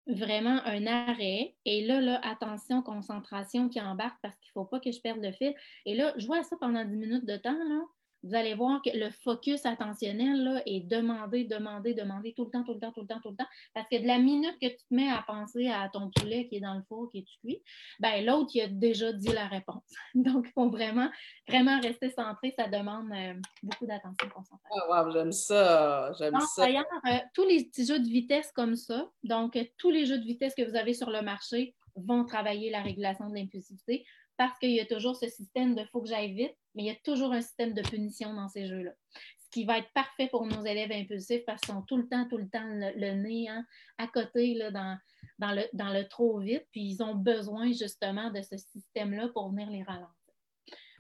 vraiment un arrêt. Et là, là, attention, concentration qui embarque parce qu'il ne faut pas que je perde le fil. Et là, je vois ça pendant 10 minutes de temps. Là vous allez voir que le focus attentionnel là, est demandé, demandé, demandé tout le temps, tout le temps, tout le temps, tout le temps. Parce que de la minute que tu te mets à penser à ton poulet qui est dans le four, qui est cuit, ben, l'autre, il a déjà dit la réponse. <laughs> Donc, il faut vraiment, vraiment rester centré. Ça demande euh, beaucoup d'attention concentrée. Ah, wow, j'aime ça. J'aime ça. D'ailleurs, euh, tous les petits jeux de vitesse comme ça, donc tous les jeux de vitesse que vous avez sur le marché vont travailler la régulation de l'impulsivité parce qu'il y a toujours ce système de faut que j'aille vite, mais il y a toujours un système de punition dans ces jeux-là. Ce qui va être parfait pour nos élèves impulsifs parce qu'ils sont tout le temps, tout le temps le, nez hein, à côté là, dans, dans, le, dans le trop vite, puis ils ont besoin justement de ce système-là pour venir les ralentir.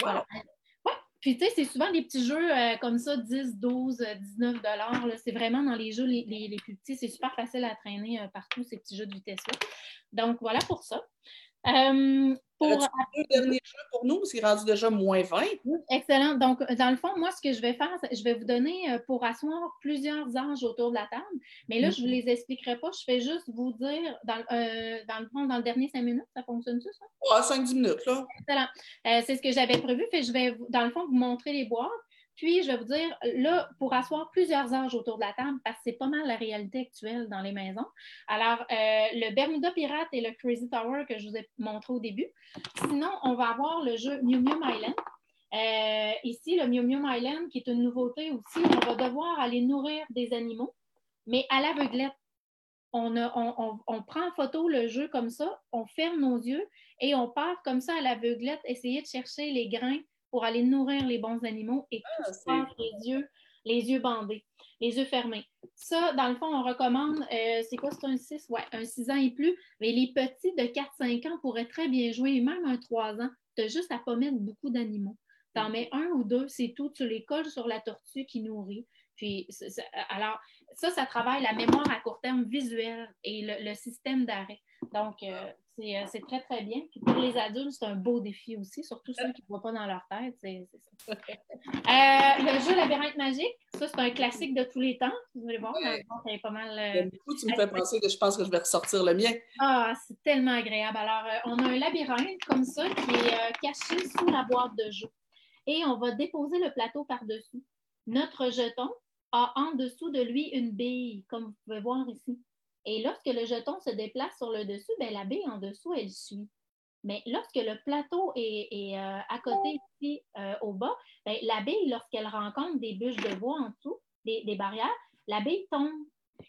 Voilà. Puis, tu sais, c'est souvent des petits jeux euh, comme ça, 10, 12, 19 dollars. C'est vraiment dans les jeux les, les, plus petits. C'est super facile à traîner euh, partout, ces petits jeux de vitesse-là. Donc, voilà pour ça. Euh, pour deux derniers jeux pour nous, parce qu'il est rendu déjà moins 20. Excellent. Donc, dans le fond, moi, ce que je vais faire, je vais vous donner euh, pour asseoir plusieurs âges autour de la table. Mais là, je ne vous mm-hmm. les expliquerai pas. Je vais juste vous dire, dans, euh, dans le fond, dans le dernier cinq minutes, ça fonctionne-tu, ça? Ouais, 5-10 minutes, là. Excellent. Euh, c'est ce que j'avais prévu. Fait, je vais, dans le fond, vous montrer les boîtes. Puis, je vais vous dire, là, pour asseoir plusieurs âges autour de la table, parce que c'est pas mal la réalité actuelle dans les maisons. Alors, euh, le Bermuda Pirate et le Crazy Tower que je vous ai montré au début. Sinon, on va avoir le jeu Mew Mew Island. Euh, ici, le Mew Mew Island, qui est une nouveauté aussi, on va devoir aller nourrir des animaux, mais à l'aveuglette. On, on, on, prend en photo le jeu comme ça, on ferme nos yeux et on part comme ça à l'aveuglette, essayer de chercher les grains pour aller nourrir les bons animaux et ah, tout ça les yeux, les yeux bandés, les yeux fermés. Ça, dans le fond, on recommande, euh, c'est quoi, c'est un 6? Ouais, un 6 ans et plus. Mais les petits de 4-5 ans pourraient très bien jouer, même un 3 ans. Tu as juste à pas mettre beaucoup d'animaux. Tu en mets un ou deux, c'est tout. Tu les colles sur la tortue qui nourrit. Puis, alors, ça, ça travaille la mémoire à court terme visuelle et le, système d'arrêt. Donc, euh, c'est très, très bien. Puis pour les adultes, c'est un beau défi aussi, surtout ceux qui ne voient pas dans leur tête. Ça. <laughs> Euh, le jeu Labyrinthe magique, ça, c'est un classique de tous les temps. Vous allez voir, c'est pas mal. Euh, du coup, tu me fais penser que je pense que je vais ressortir le mien. Ah, c'est tellement agréable. Alors, on a un labyrinthe comme ça qui est caché sous la boîte de jeu. Et on va déposer le plateau par-dessus. Notre jeton a en dessous de lui une bille, comme vous pouvez voir ici. Et lorsque le jeton se déplace sur le dessus, ben, la bille en dessous, elle suit. Mais lorsque le plateau est, euh, à côté ici euh, au bas, ben, la bille, lorsqu'elle rencontre des bûches de bois en dessous, des, barrières, la bille tombe.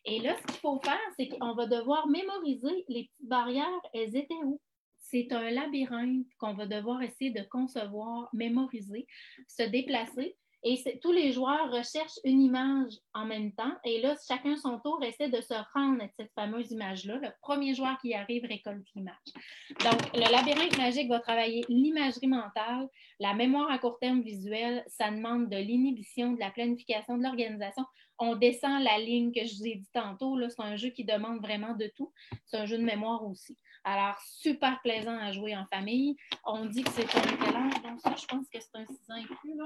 Et là, ce qu'il faut faire, c'est qu'on va devoir mémoriser les petites barrières, elles étaient où? C'est un labyrinthe qu'on va devoir essayer de concevoir, mémoriser, se déplacer. Et tous les joueurs recherchent une image en même temps. Et là, chacun son tour essaie de se rendre à cette fameuse image-là. Le premier joueur qui arrive récolte l'image. Donc, le labyrinthe magique va travailler l'imagerie mentale, la mémoire à court terme visuelle. Ça demande de l'inhibition, de la planification, de l'organisation. On descend la ligne que je vous ai dit tantôt. C'est un jeu qui demande vraiment de tout. C'est un jeu de mémoire aussi. Alors, super plaisant à jouer en famille. On dit que c'est un quel âge? Donc, ça, je pense que c'est un 6 ans et plus. Là.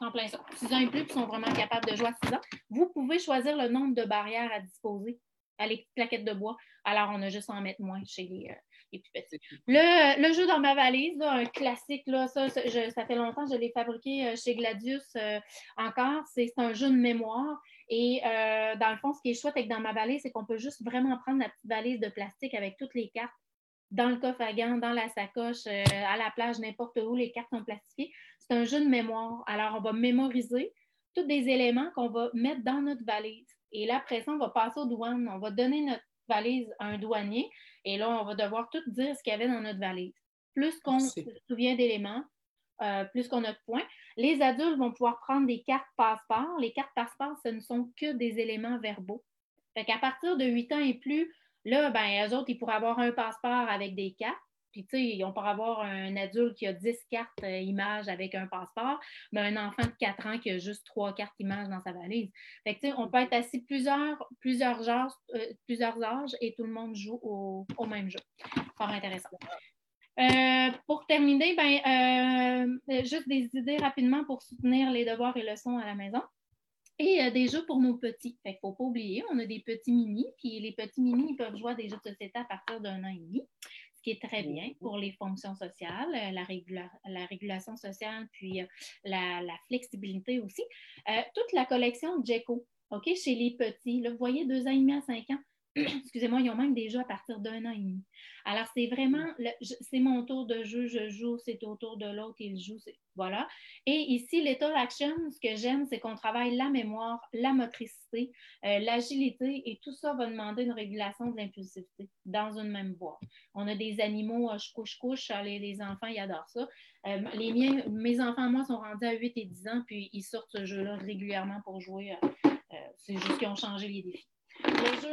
En plein ça. 6 ans et plus qui sont vraiment capables de jouer à 6 ans. Vous pouvez choisir le nombre de barrières à disposer à les plaquettes de bois. Alors, on a juste à en mettre moins chez les, euh, plus petits. Le, jeu dans ma valise, un classique, là, ça, ça, fait longtemps que je l'ai fabriqué euh, chez Gladius euh, encore. C'est un jeu de mémoire. Et dans le fond, ce qui est chouette avec dans ma valise, c'est qu'on peut juste vraiment prendre la petite valise de plastique avec toutes les cartes dans le coffre à gants, dans la sacoche, à la plage, n'importe où, les cartes sont plastifiées c'est un jeu de mémoire. Alors, on va mémoriser tous des éléments qu'on va mettre dans notre valise. Et là, après ça, on va passer aux douanes. On va donner notre valise à un douanier. Et là, on va devoir tout dire ce qu'il y avait dans notre valise. Plus qu'on se souvient d'éléments, euh, plus qu'on a de points. Les adultes vont pouvoir prendre des cartes passeport. Les cartes passeport, ce ne sont que des éléments verbaux. Fait qu'à partir de 8 ans et plus, là, ben, eux autres, ils pourraient avoir un passeport avec des cartes. Puis, tu sais, on peut avoir un adulte qui a 10 cartes euh, images avec un passeport, mais un enfant de 4 ans qui a juste 3 cartes images dans sa valise. Fait que, tu sais, on peut être assis plusieurs, plusieurs, âges, euh, plusieurs âges et tout le monde joue au, même jeu. Fort intéressant. Euh, pour terminer, ben, juste des idées rapidement pour soutenir les devoirs et leçons à la maison. Et des jeux pour nos petits. Fait qu'il ne faut pas oublier, on a des petits mini, puis les petits mini, ils peuvent jouer à des jeux de société à partir d'un an et demi ce qui est très bien mm-hmm. pour les fonctions sociales, euh, la, régulation sociale, puis euh, la, flexibilité aussi. Euh, toute la collection de Jeco, OK, chez les petits, là, vous voyez, deux ans et demi à cinq ans, <clears throat> excusez-moi, ils ont même jeux à partir d'un an et demi. Alors, c'est vraiment, c'est mon tour de jeu, je joue, c'est au tour de l'autre, il joue, voilà. Et ici, l'état action, ce que j'aime, c'est qu'on travaille la mémoire, la motricité, euh, l'agilité, et tout ça va demander une régulation de l'impulsivité dans une même voie. On a des animaux, euh, je couche, couche, les, les, enfants, ils adorent ça. Euh, les miens, mes enfants, moi, sont rendus à 8 et 10 ans, puis ils sortent ce jeu-là régulièrement pour jouer. c'est juste qu'ils ont changé les défis.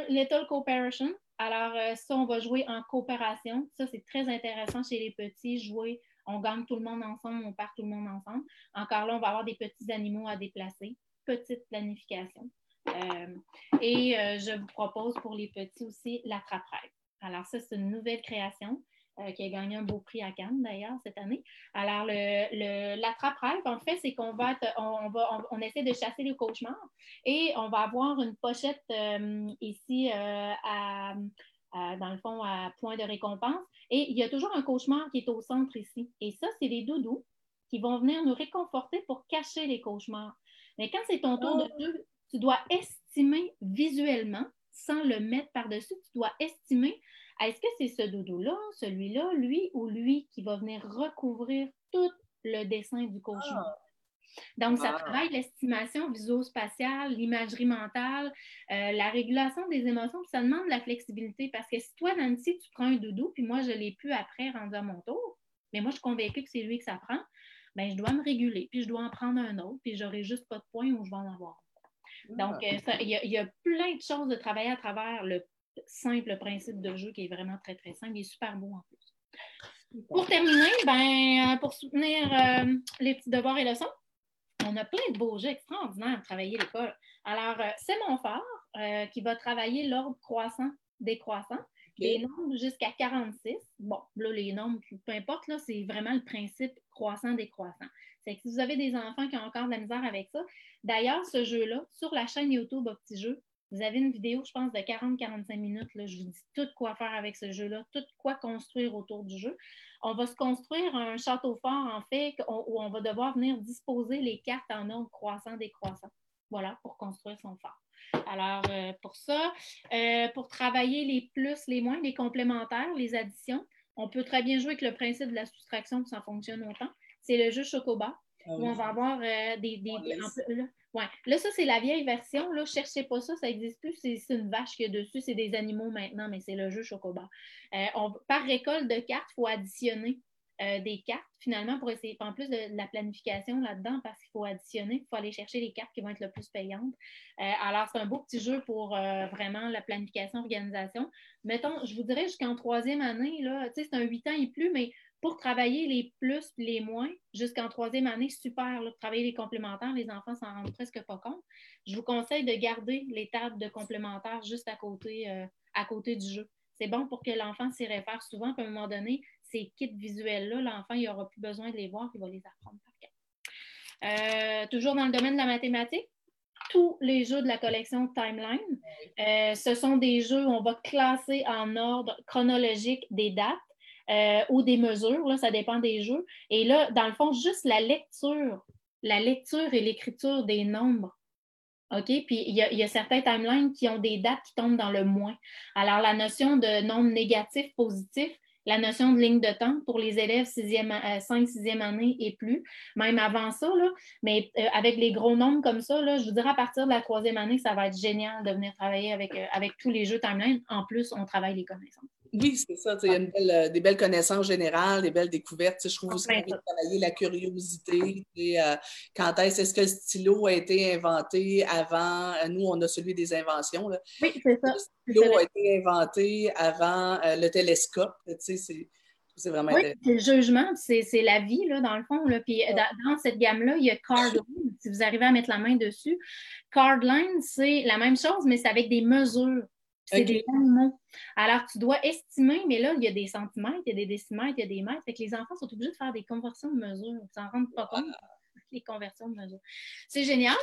Little Cooperation. Alors, euh, ça, on va jouer en coopération. Ça, c'est très intéressant chez les petits. Jouer, on gagne tout le monde ensemble, on part tout le monde ensemble. Encore là, on va avoir des petits animaux à déplacer. Petite planification. Euh, et euh, je vous propose pour les petits aussi l'attrape-rêve. Alors, ça, c'est une nouvelle création. Euh, qui a gagné un beau prix à Cannes d'ailleurs cette année. Alors, le, l'attrape-rêve, en fait, c'est qu'on va, on, va on, essaie de chasser le cauchemar et on va avoir une pochette euh, ici euh, à, dans le fond à point de récompense. Et il y a toujours un cauchemar qui est au centre ici. Et ça, c'est les doudous qui vont venir nous réconforter pour cacher les cauchemars. Mais quand c'est ton tour de oh. jeu, tu dois estimer visuellement, sans le mettre par-dessus, tu dois estimer est-ce que c'est ce doudou-là, celui-là, lui ou lui qui va venir recouvrir tout le dessin du cauchemar? Ah. Donc, ça ah. travaille l'estimation visuo-spatiale, l'imagerie mentale, euh, la régulation des émotions, puis ça demande de la flexibilité parce que si toi, Nancy, tu prends un doudou, puis moi, je l'ai plus après rendu à mon tour, mais moi, je suis convaincue que c'est lui que ça prend, bien, je dois me réguler, puis je dois en prendre un autre, puis j'aurai juste pas de point où je vais en avoir. Donc, ah. euh, il y, a plein de choses de travailler à travers le simple principe de jeu qui est vraiment très, très simple. Il est super beau en plus. Pour terminer, ben, euh, pour soutenir euh, les petits devoirs et leçons, on a plein de beaux jeux extraordinaires à travailler l'école. Alors, euh, c'est mon phare qui va travailler l'ordre croissant décroissant. Les nombres jusqu'à 46. Bon, là, les nombres, peu importe, là, c'est vraiment le principe croissant-décroissant. C'est que si vous avez des enfants qui ont encore de la misère avec ça, d'ailleurs, ce jeu-là, sur la chaîne YouTube Au Petit Jeu, vous avez une vidéo, je pense, de 40-45 minutes. Là. Je vous dis tout quoi faire avec ce jeu-là, tout quoi construire autour du jeu. On va se construire un château fort, en fait, où on va devoir venir disposer les cartes en ordre croissant-décroissant. Voilà, pour construire son fort. Alors, euh, pour ça, euh, pour travailler les plus, les moins, les complémentaires, les additions, on peut très bien jouer avec le principe de la soustraction, ça fonctionne autant. C'est le jeu Chocoba, ah où on va avoir euh, des. des Là, ça, c'est la vieille version. Là, cherchez pas ça, ça n'existe plus. C'est une vache qui est dessus. C'est des animaux maintenant, mais c'est le jeu Chocobar. Euh, par récolte de cartes, il faut additionner euh, des cartes, finalement, pour essayer, en plus de, la planification là-dedans, parce qu'il faut additionner, il faut aller chercher les cartes qui vont être le plus payantes. Euh, alors, c'est un beau petit jeu pour vraiment la planification, organisation. Mettons, je vous dirais jusqu'en troisième année, là, c'est un huit ans et plus, mais pour travailler les plus les moins jusqu'en troisième année, super. Pour travailler les complémentaires, les enfants s'en rendent presque pas compte. Je vous conseille de garder les tables de complémentaires juste à côté, euh, du jeu. C'est bon pour que l'enfant s'y réfère souvent, puis à un moment donné, ces kits visuels-là, l'enfant, il n'aura plus besoin de les voir, il va les apprendre par cœur. Euh, toujours dans le domaine de la mathématique, tous les jeux de la collection Timeline, euh, ce sont des jeux où on va classer en ordre chronologique des dates euh, ou des mesures, ça dépend des jeux. Et là, dans le fond, juste la lecture, la lecture et l'écriture des nombres. OK? Puis il y, a, certains timelines qui ont des dates qui tombent dans le moins. Alors, la notion de nombre négatif, positif, la notion de ligne de temps pour les élèves 5, 6e année et plus, même avant ça. Là, mais avec les gros nombres comme ça, là, je vous dirais à partir de la troisième année, ça va être génial de venir travailler avec, avec tous les jeux timeline. En plus, on travaille les connaissances. Oui, c'est ça. Il y a euh, des belles connaissances générales, des belles découvertes. Je trouve aussi qu'on travailler la curiosité. Euh, quand est-ce que le stylo a été inventé avant? Euh, nous, on a celui des inventions. Oui, c'est ça. Le stylo a été inventé avant le télescope. C'est vraiment oui, c'est le jugement, c'est la vie, là, dans le fond. Là. Puis dans, cette gamme-là, il y a Cardline, si vous arrivez à mettre la main dessus. Cardline, c'est la même chose, mais c'est avec des mesures. C'est des mots. Alors, tu dois estimer, mais là, il y a des centimètres, il y a des décimètres, il y a des mètres. Fait que les enfants sont obligés de faire des conversions de mesure. Ils s'en rendent pas compte, les conversions de mesure. C'est génial.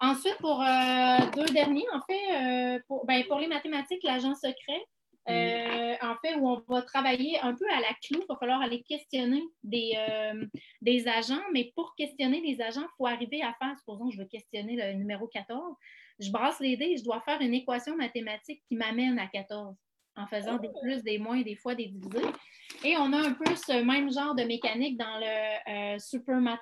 Ensuite, pour euh, deux derniers, en fait, euh, pour, ben, pour les mathématiques, l'agent secret, euh, en fait, où on va travailler un peu à la clou. Il va falloir aller questionner des, des agents, mais pour questionner des agents, il faut arriver à faire, supposons, je veux questionner le numéro 14 je brasse les dés, je dois faire une équation mathématique qui m'amène à 14 en faisant des plus, des moins, des fois des divisés. Et on a un peu ce même genre de mécanique dans le euh, Super Math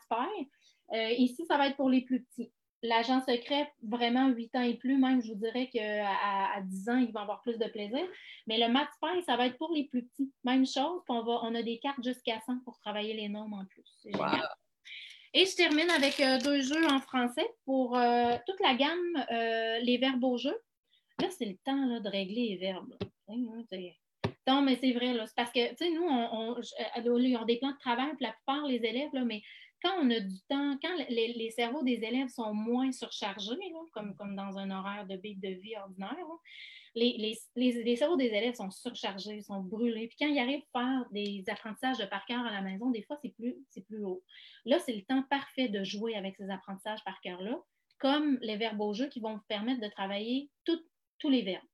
euh, ici, ça va être pour les plus petits. L'agent secret, vraiment 8 ans et plus, même, je vous dirais qu'à à 10 ans, il va avoir plus de plaisir. Mais le Math ça va être pour les plus petits. Même chose, on, va, on a des cartes jusqu'à 100 pour travailler les nombres en plus. C'est génial. Et je termine avec euh, deux jeux en français pour euh, toute la gamme, euh, les verbes au jeu. Là, c'est le temps de régler les verbes. Non, mais c'est vrai, c'est parce que, tu sais, nous, on, on, des plans de travail pour la plupart, les élèves, mais quand on a du temps, quand les, cerveaux des élèves sont moins surchargés, comme, comme dans un horaire de vie, de vie ordinaire, les, cerveaux des élèves sont surchargés, sont brûlés. Puis quand ils arrivent à faire des apprentissages de par cœur à la maison, des fois, c'est plus, haut. Là, c'est le temps parfait de jouer avec ces apprentissages par cœur-là, comme les verbes au jeu qui vont vous permettre de travailler tous les verbes.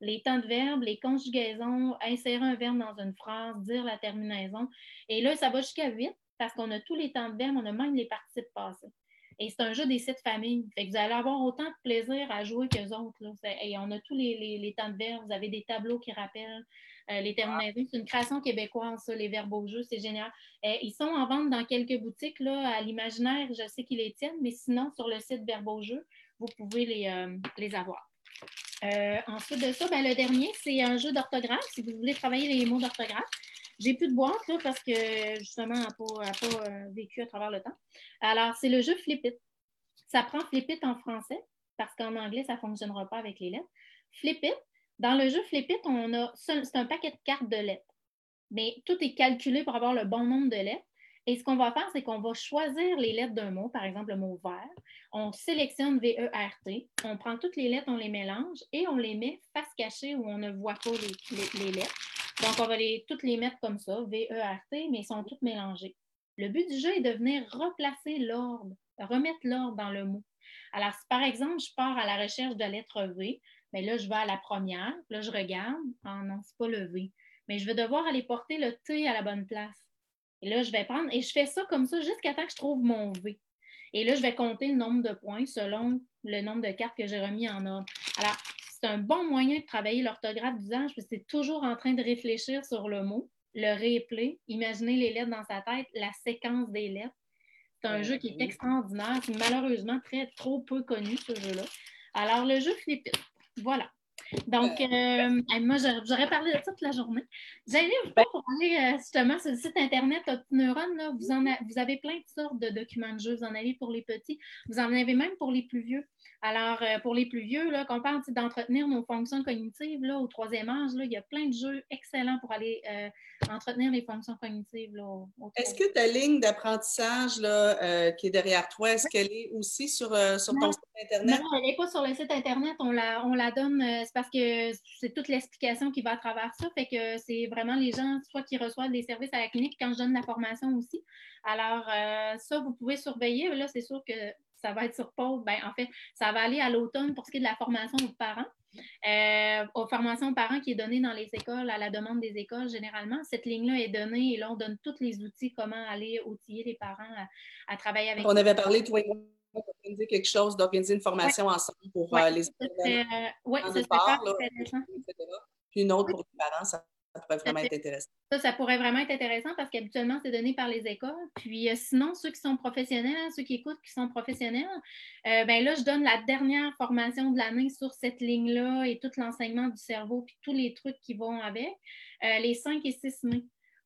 Les temps de verbes, les conjugaisons, insérer un verbe dans une phrase, dire la terminaison. Et là, ça va jusqu'à 8 parce qu'on a tous les temps de verbes, on a même les participes passés. Et c'est un jeu des sept familles. Fait que vous allez avoir autant de plaisir à jouer qu'eux autres. Et on a tous les, temps de verbes. Vous avez des tableaux qui rappellent euh, les terminaisons. C'est une création québécoise, ça, les verbes au jeu. C'est génial. Euh, ils sont en vente dans quelques boutiques. Là, à l'imaginaire, je sais qu'ils les tiennent, mais sinon, sur le site Verbe au jeu, vous pouvez les, euh, les avoir. ensuite de ça, ben, le dernier, c'est un jeu d'orthographe. Si vous voulez travailler les mots d'orthographe, j'ai plus de boîte là, parce que justement, elle n'a pas, euh, vécu à travers le temps. Alors, c'est le jeu Flip It. Ça prend Flip It en français parce qu'en anglais, ça ne fonctionnera pas avec les lettres. Flip It, dans le jeu Flip It, on a c'est un paquet de cartes de lettres. Mais tout est calculé pour avoir le bon nombre de lettres. Et ce qu'on va faire, c'est qu'on va choisir les lettres d'un mot, par exemple le mot vert. On sélectionne V-E-R-T. On prend toutes les lettres, on les mélange et on les met face cachée où on ne voit pas les lettres. Donc, on va les, toutes les mettre comme ça, V-E-R-T, mais ils sont toutes mélangées. Le but du jeu est de venir replacer l'ordre, remettre l'ordre dans le mot. Alors, si par exemple, je pars à la recherche de lettre V, mais ben là, je vais à la première, là, je regarde, ah non, c'est pas le V. Mais je vais devoir aller porter le T à la bonne place. Et là, je vais prendre, et je fais ça comme ça jusqu'à temps que je trouve mon V. Et là, je vais compter le nombre de points selon le nombre de cartes que j'ai remis en ordre. Alors, c'est un bon moyen de travailler l'orthographe d'usage parce que c'est toujours en train de réfléchir sur le mot, le replay, imaginer les lettres dans sa tête, la séquence des lettres. C'est un jeu qui est extraordinaire. C'est malheureusement très trop peu connu, ce jeu-là. Alors, le jeu Flip Voilà. Donc, euh, moi, j'aurais parlé de ça toute la journée. J'allais vous ben pour aller euh, justement sur le site Internet Optineuron, là, vous, en vous avez plein de sortes de documents de jeu. Vous en avez pour les petits. Vous en avez même pour les plus vieux. Alors, euh, pour les plus vieux, là, quand on parle d'entretenir nos fonctions cognitives là, au troisième âge, là, il y a plein de jeux excellents pour aller euh, entretenir les fonctions cognitives. Est-ce que ta ligne d'apprentissage euh, qui est derrière toi, est-ce qu'elle est aussi sur, sur ton site Internet? Non, elle n'est pas sur le site Internet. On la, on la donne, c'est parce que c'est toute l'explication qui va à travers ça. Fait que c'est vraiment les gens, soit qui reçoivent des services à la clinique, quand je donne la formation aussi. Alors, ça, vous pouvez surveiller. Là, c'est sûr que ça va être sur pause. Ben, en fait, ça va aller à l'automne pour ce qui est de la formation aux parents. Euh, aux formations aux parents qui est donnée dans les écoles, à la demande des écoles généralement. Cette ligne-là est donnée et là, on donne tous les outils, comment aller outiller les parents à, travailler avec On avait parlé, toi et moi, d'organiser quelque chose, d'organiser une formation ensemble pour euh, les euh, Oui, c'est ça. Puis une autre pour les parents, ça pourrait vraiment être intéressant. Ça, ça pourrait vraiment être intéressant parce qu'habituellement, c'est donné par les écoles. Puis euh, sinon, ceux qui sont professionnels, hein, ceux qui écoutent qui sont professionnels, euh, ben là, je donne la dernière formation de l'année sur cette ligne-là et tout l'enseignement du cerveau, puis tous les trucs qui vont avec, les 5 et 6 mai.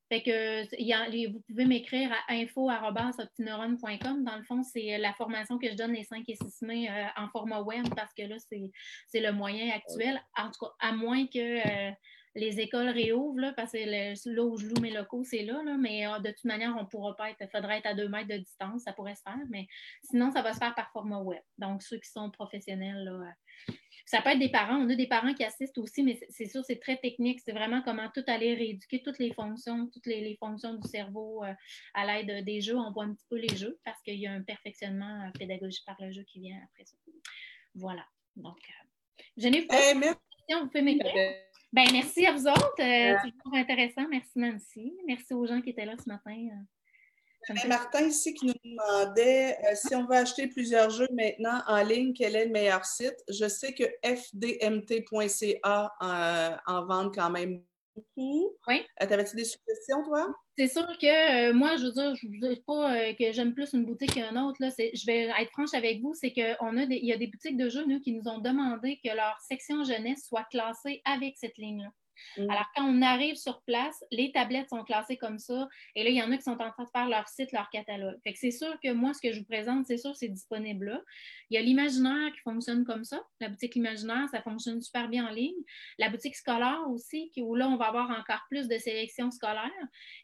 Fait que vous pouvez m'écrire à info.optineurone.com. Dans le fond, c'est la formation que je donne les 5 et 6 mai euh, en format web parce que là, c'est le moyen actuel. En tout cas, à moins que euh, les écoles réouvrent, là, parce que là où je loue mes locaux, c'est là, là, mais euh, de toute manière, on ne pourra pas être, il faudrait être à deux mètres de distance, ça pourrait se faire, mais sinon, ça va se faire par format web. Donc, ceux qui sont professionnels, là, ça peut être des parents. On a des parents qui assistent aussi, mais c'est sûr, c'est très technique. C'est vraiment comment tout aller rééduquer toutes les fonctions, toutes les, fonctions du cerveau euh, à l'aide des jeux. On voit un petit peu les jeux parce qu'il y a un perfectionnement euh, pédagogique par le jeu qui vient après ça. Voilà. Donc, euh, je n'ai pas de questions. Vous pouvez m'écrire? Ben, merci à vous autres. C'est toujours intéressant. Merci, Nancy. Merci aux gens qui étaient là ce matin. Martin ici qui nous demandait euh, si on veut acheter plusieurs jeux maintenant en ligne, quel est le meilleur site? Je sais que fdmt.ca euh, en, vend quand même. Oui. Euh, t'avais-tu des suggestions, toi? C'est sûr que moi, je veux dire, je ne dis pas que j'aime plus une boutique qu'une autre. Là. Je vais être franche avec vous, c'est qu'il y a des boutiques de jeux nous, qui nous ont demandé que leur section jeunesse soit classée avec cette ligne-là. Mm. Alors, quand on arrive sur place, les tablettes sont classées comme ça. Et là, il y en a qui sont en train de faire leur site, leur catalogue. Fait que c'est sûr que moi, ce que je vous présente, c'est sûr, c'est disponible là. Il y a l'imaginaire qui fonctionne comme ça. La boutique imaginaire, ça fonctionne super bien en ligne. La boutique scolaire aussi, où là, on va avoir encore plus de sélection scolaire,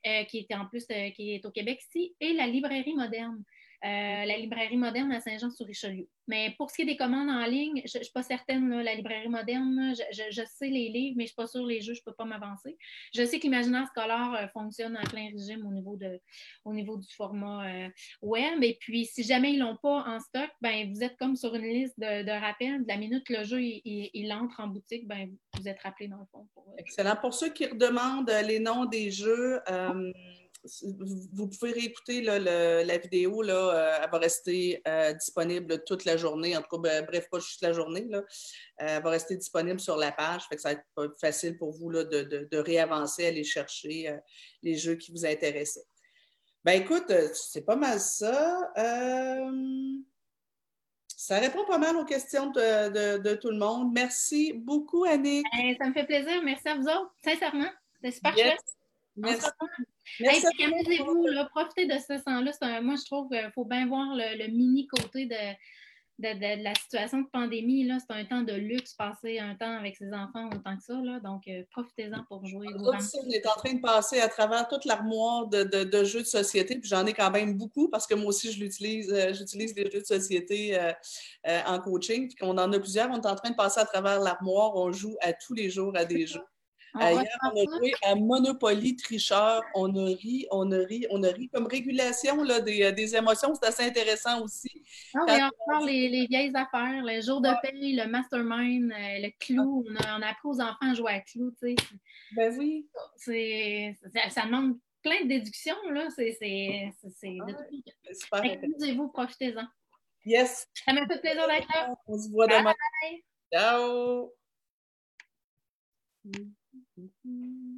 euh, qui est en plus, euh, qui est au Québec ici, et la librairie moderne. Euh, la librairie moderne à Saint-Jean-sur-Richelieu. Mais pour ce qui est des commandes en ligne, je ne suis pas certaine, la librairie moderne, je, sais les livres, mais je ne suis pas sûre les jeux, je ne peux pas m'avancer. Je sais que l'imaginaire scolaire euh, fonctionne en plein régime au niveau, de, au niveau du format euh, web. Et puis, si jamais ils ne l'ont pas en stock, ben, vous êtes comme sur une liste de, rappels. De la minute que le jeu il, entre en boutique, ben, vous êtes rappelé dans le fond. Excellent. Pour ceux qui redemandent les noms des jeux, vous pouvez réécouter la vidéo, là, euh, elle va rester euh, disponible toute la journée, en tout cas, ben, bref, pas juste la journée. Là. Euh, elle va rester disponible sur la page, fait que ça va être facile pour vous là, de, de, réavancer, aller chercher les jeux qui vous intéressaient. Ben écoute, c'est pas mal ça. ça répond pas mal aux questions de, de tout le monde. Merci beaucoup, Annick. Ben, ça me fait plaisir. Merci à vous autres, sincèrement. C'est super chouette. Merci. amusez-vous, profitez de ce temps-là. Moi, je trouve qu'il faut bien voir le, mini côté de, de, la situation de pandémie. C'est un temps de luxe, passer un temps avec ses enfants autant que ça. Là. Donc, euh, profitez-en pour jouer. on est en train de passer à travers toute l'armoire de, jeux de société, puis j'en ai quand même beaucoup parce que moi aussi, je l'utilise, euh, j'utilise des jeux de société euh, en coaching, puis qu'on en a plusieurs. On est en train de passer à travers l'armoire, on joue à tous les jours à des <laughs> jeux. Hier, on a joué à Monopoly tricheur. On a ri, on a ri, on a ri. Comme régulation là, des, euh, des émotions, c'est assez intéressant aussi. Ah, oui, encore les, les, vieilles affaires, le jour de paye, le mastermind, euh, le clou. On a, on a, appris aux enfants à jouer à clou, tu sais. Ben oui. Ça, ça demande plein de déductions, là. C'est ah, vous profitez-en. Yes. Ça m'a fait plaisir d'être là. On se voit demain. Ciao. Mm-hmm.